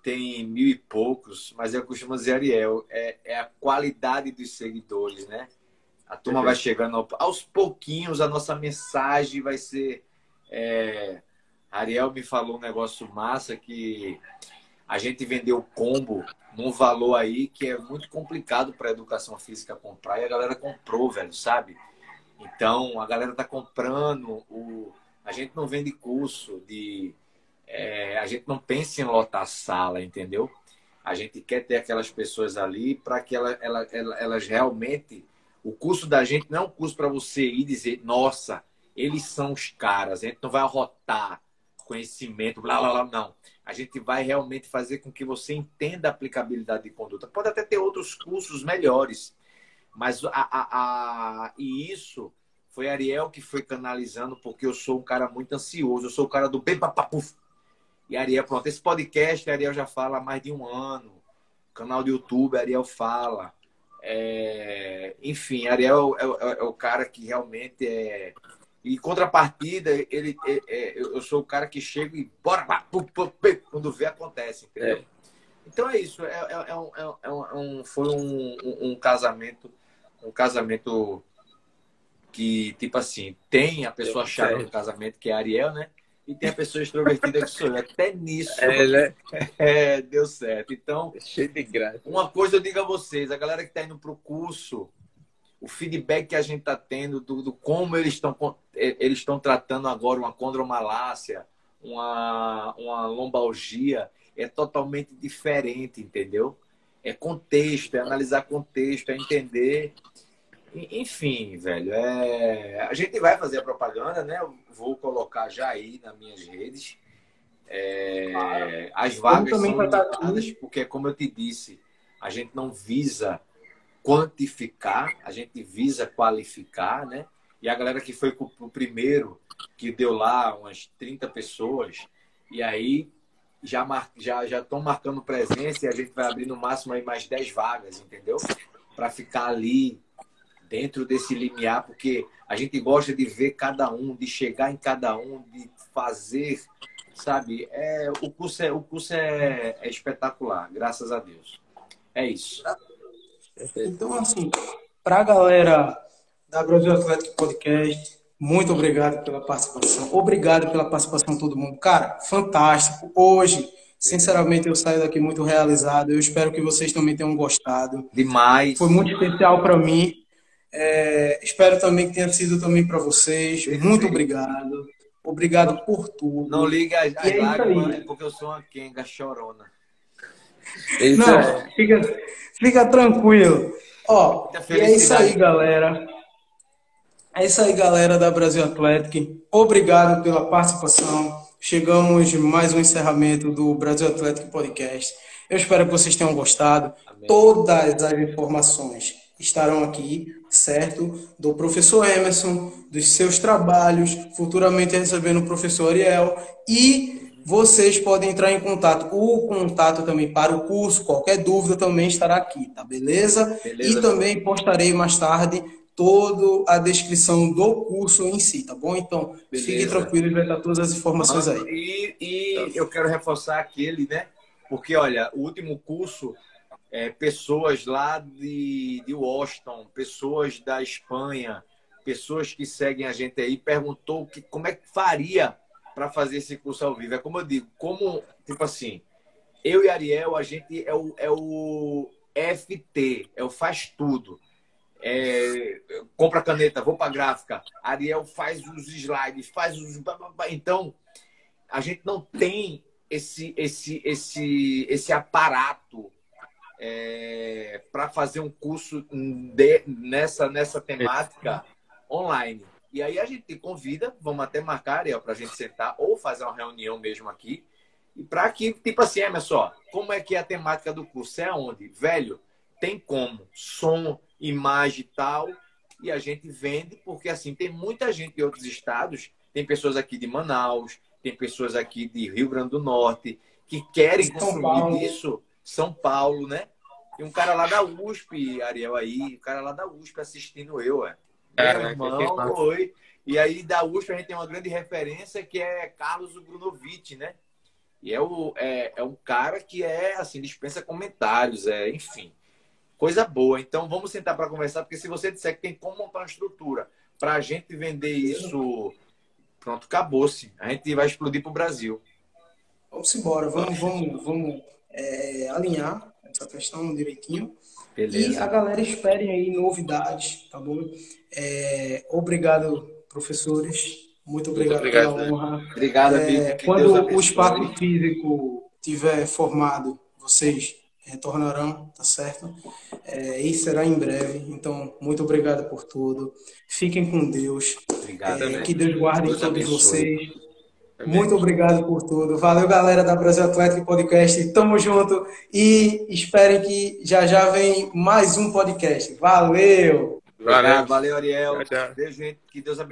Tem mil e poucos, mas eu costumo dizer, Ariel, é, é a qualidade dos seguidores, né? A turma vai chegando ao- aos pouquinhos, a nossa mensagem vai ser. É, Ariel me falou um negócio massa que a gente vendeu combo num valor aí que é muito complicado para educação física comprar e a galera comprou, velho, sabe? Então a galera tá comprando. O... A gente não vende curso de. é, a gente não pensa em lotar sala, entendeu? A gente quer ter aquelas pessoas ali para que ela, ela, ela- elas realmente. O curso da gente não é um curso para você ir dizer, nossa, eles são os caras, a gente não vai arrotar conhecimento, blá blá blá, não. A gente vai realmente fazer com que você entenda a aplicabilidade de conduta. Pode até ter outros cursos melhores, mas a, a, a- e isso foi Ariel que foi canalizando, porque eu sou um cara muito ansioso, eu sou o cara do bem papapuf. E Ariel, pronto, esse podcast Ariel já fala há mais de um ano. Canal do YouTube, Ariel fala. É, enfim, Ariel é, é- é o cara que realmente é. E contrapartida, ele, é- é- eu sou o cara que chega e bora, pá, pu, pu, pu, quando vê, acontece, entendeu? Então é isso. É, é- é um, é um- é um- é foi um, um- casamento, um casamento que, tipo assim, tem a pessoa chata no casamento, que é a Ariel, né? E tem a pessoa extrovertida que sou eu. Até nisso É, ele é <laughs> é, deu certo. Então, cheio de graça. uma coisa eu digo a vocês, a galera que está indo para o curso, o feedback que a gente está tendo do, do como eles estão eles estão tratando agora uma condromalácia, uma, uma lombalgia, é totalmente diferente, entendeu? É contexto, é analisar contexto, é entender. Enfim, velho, é... a gente vai fazer a propaganda, né? Eu vou colocar já aí nas minhas redes. É, As vagas são estar limitadas, porque, como eu te disse, a gente não visa quantificar, a gente visa qualificar, né? E a galera que foi pro primeiro, que deu lá umas 30 pessoas, e aí já mar... já já estão marcando presença e a gente vai abrir no máximo aí mais 10 vagas, entendeu? Para ficar ali dentro desse limiar, porque a gente gosta de ver cada um, de chegar em cada um, de fazer, sabe? É, o curso é, o curso é, é espetacular, graças a Deus. É isso. Então, assim, para a galera da Brasil Atlético Podcast, muito obrigado pela participação. Obrigado pela participação de todo mundo. Cara, fantástico. Hoje, sinceramente, eu saio daqui muito realizado. Eu espero que vocês também tenham gostado. Demais. Foi muito especial para mim. É, espero também que tenha sido também para vocês. Muito obrigado. Obrigado por tudo. Não liga as, as é isso lágrimas, aí. é porque eu sou uma quenga chorona. Isso Não, fica, fica tranquilo. Ó, e é isso aí, galera. É isso aí, galera da Brasil Atlético. Obrigado pela participação. Chegamos mais um encerramento do Brasil Atlético Podcast. Eu espero que vocês tenham gostado. Amém. Todas as informações estarão aqui, certo? Do professor Emerson, dos seus trabalhos, futuramente recebendo o professor Ariel. E vocês podem entrar em contato. O contato também para o curso, qualquer dúvida também estará aqui, tá beleza? Beleza. E também postarei mais tarde toda a descrição do curso em si, tá bom? Então, Beleza. fiquem tranquilos, vai estar todas as informações aí. E, e eu quero reforçar aquele, né? Porque, olha, o último curso, é, pessoas lá de, de Washington, pessoas da Espanha, pessoas que seguem a gente aí, perguntou que, como é que faria para fazer esse curso ao vivo. É como eu digo, como, tipo assim, eu e Ariel, a gente é o, é o FT, é o faz tudo. É, compra caneta, vou para gráfica. Ariel faz os slides, faz os. Então, a gente não tem esse, esse, esse, esse aparato é, para fazer um curso de, nessa, nessa temática online. E aí a gente te convida, vamos até marcar, Ariel, para a gente sentar ou fazer uma reunião mesmo aqui. E para que, tipo assim, é, só, como é que é a temática do curso? É onde? Velho, tem como. Som, imagem e tal. E a gente vende, porque assim, tem muita gente de outros estados, tem pessoas aqui de Manaus, tem pessoas aqui de Rio Grande do Norte, que querem São consumir Paulo. isso. São Paulo, né? Tem um cara lá da USP, Ariel, aí, o cara lá da USP assistindo eu, é. Meu irmão, foi. E aí da USP a gente tem uma grande referência que é Carlos Brunovic, né? E é, o, é, é um cara que é, assim, dispensa comentários, é, enfim, coisa boa. Então vamos sentar para conversar, porque se você disser que tem como montar uma estrutura para a gente vender isso, pronto, acabou-se. A gente vai explodir para o Brasil. Vamos embora, vamos, vamos, vamos é, alinhar essa questão direitinho. Beleza. E a galera espere aí novidades, tá bom? É, obrigado, professores. Muito obrigado, Muito obrigado pela honra. Obrigado, é, Quando o espaço físico tiver formado, vocês retornarão, tá certo? É, e será em breve. Então, muito obrigado por tudo. Fiquem com Deus. Obrigado. É, que Deus guarde Deus todos vocês. Muito obrigado por tudo. Valeu, galera da Brasil Atlético Podcast. Tamo junto e esperem que já já vem mais um podcast. Valeu! Valeu, valeu Ariel. Beijo, gente. Que Deus abençoe.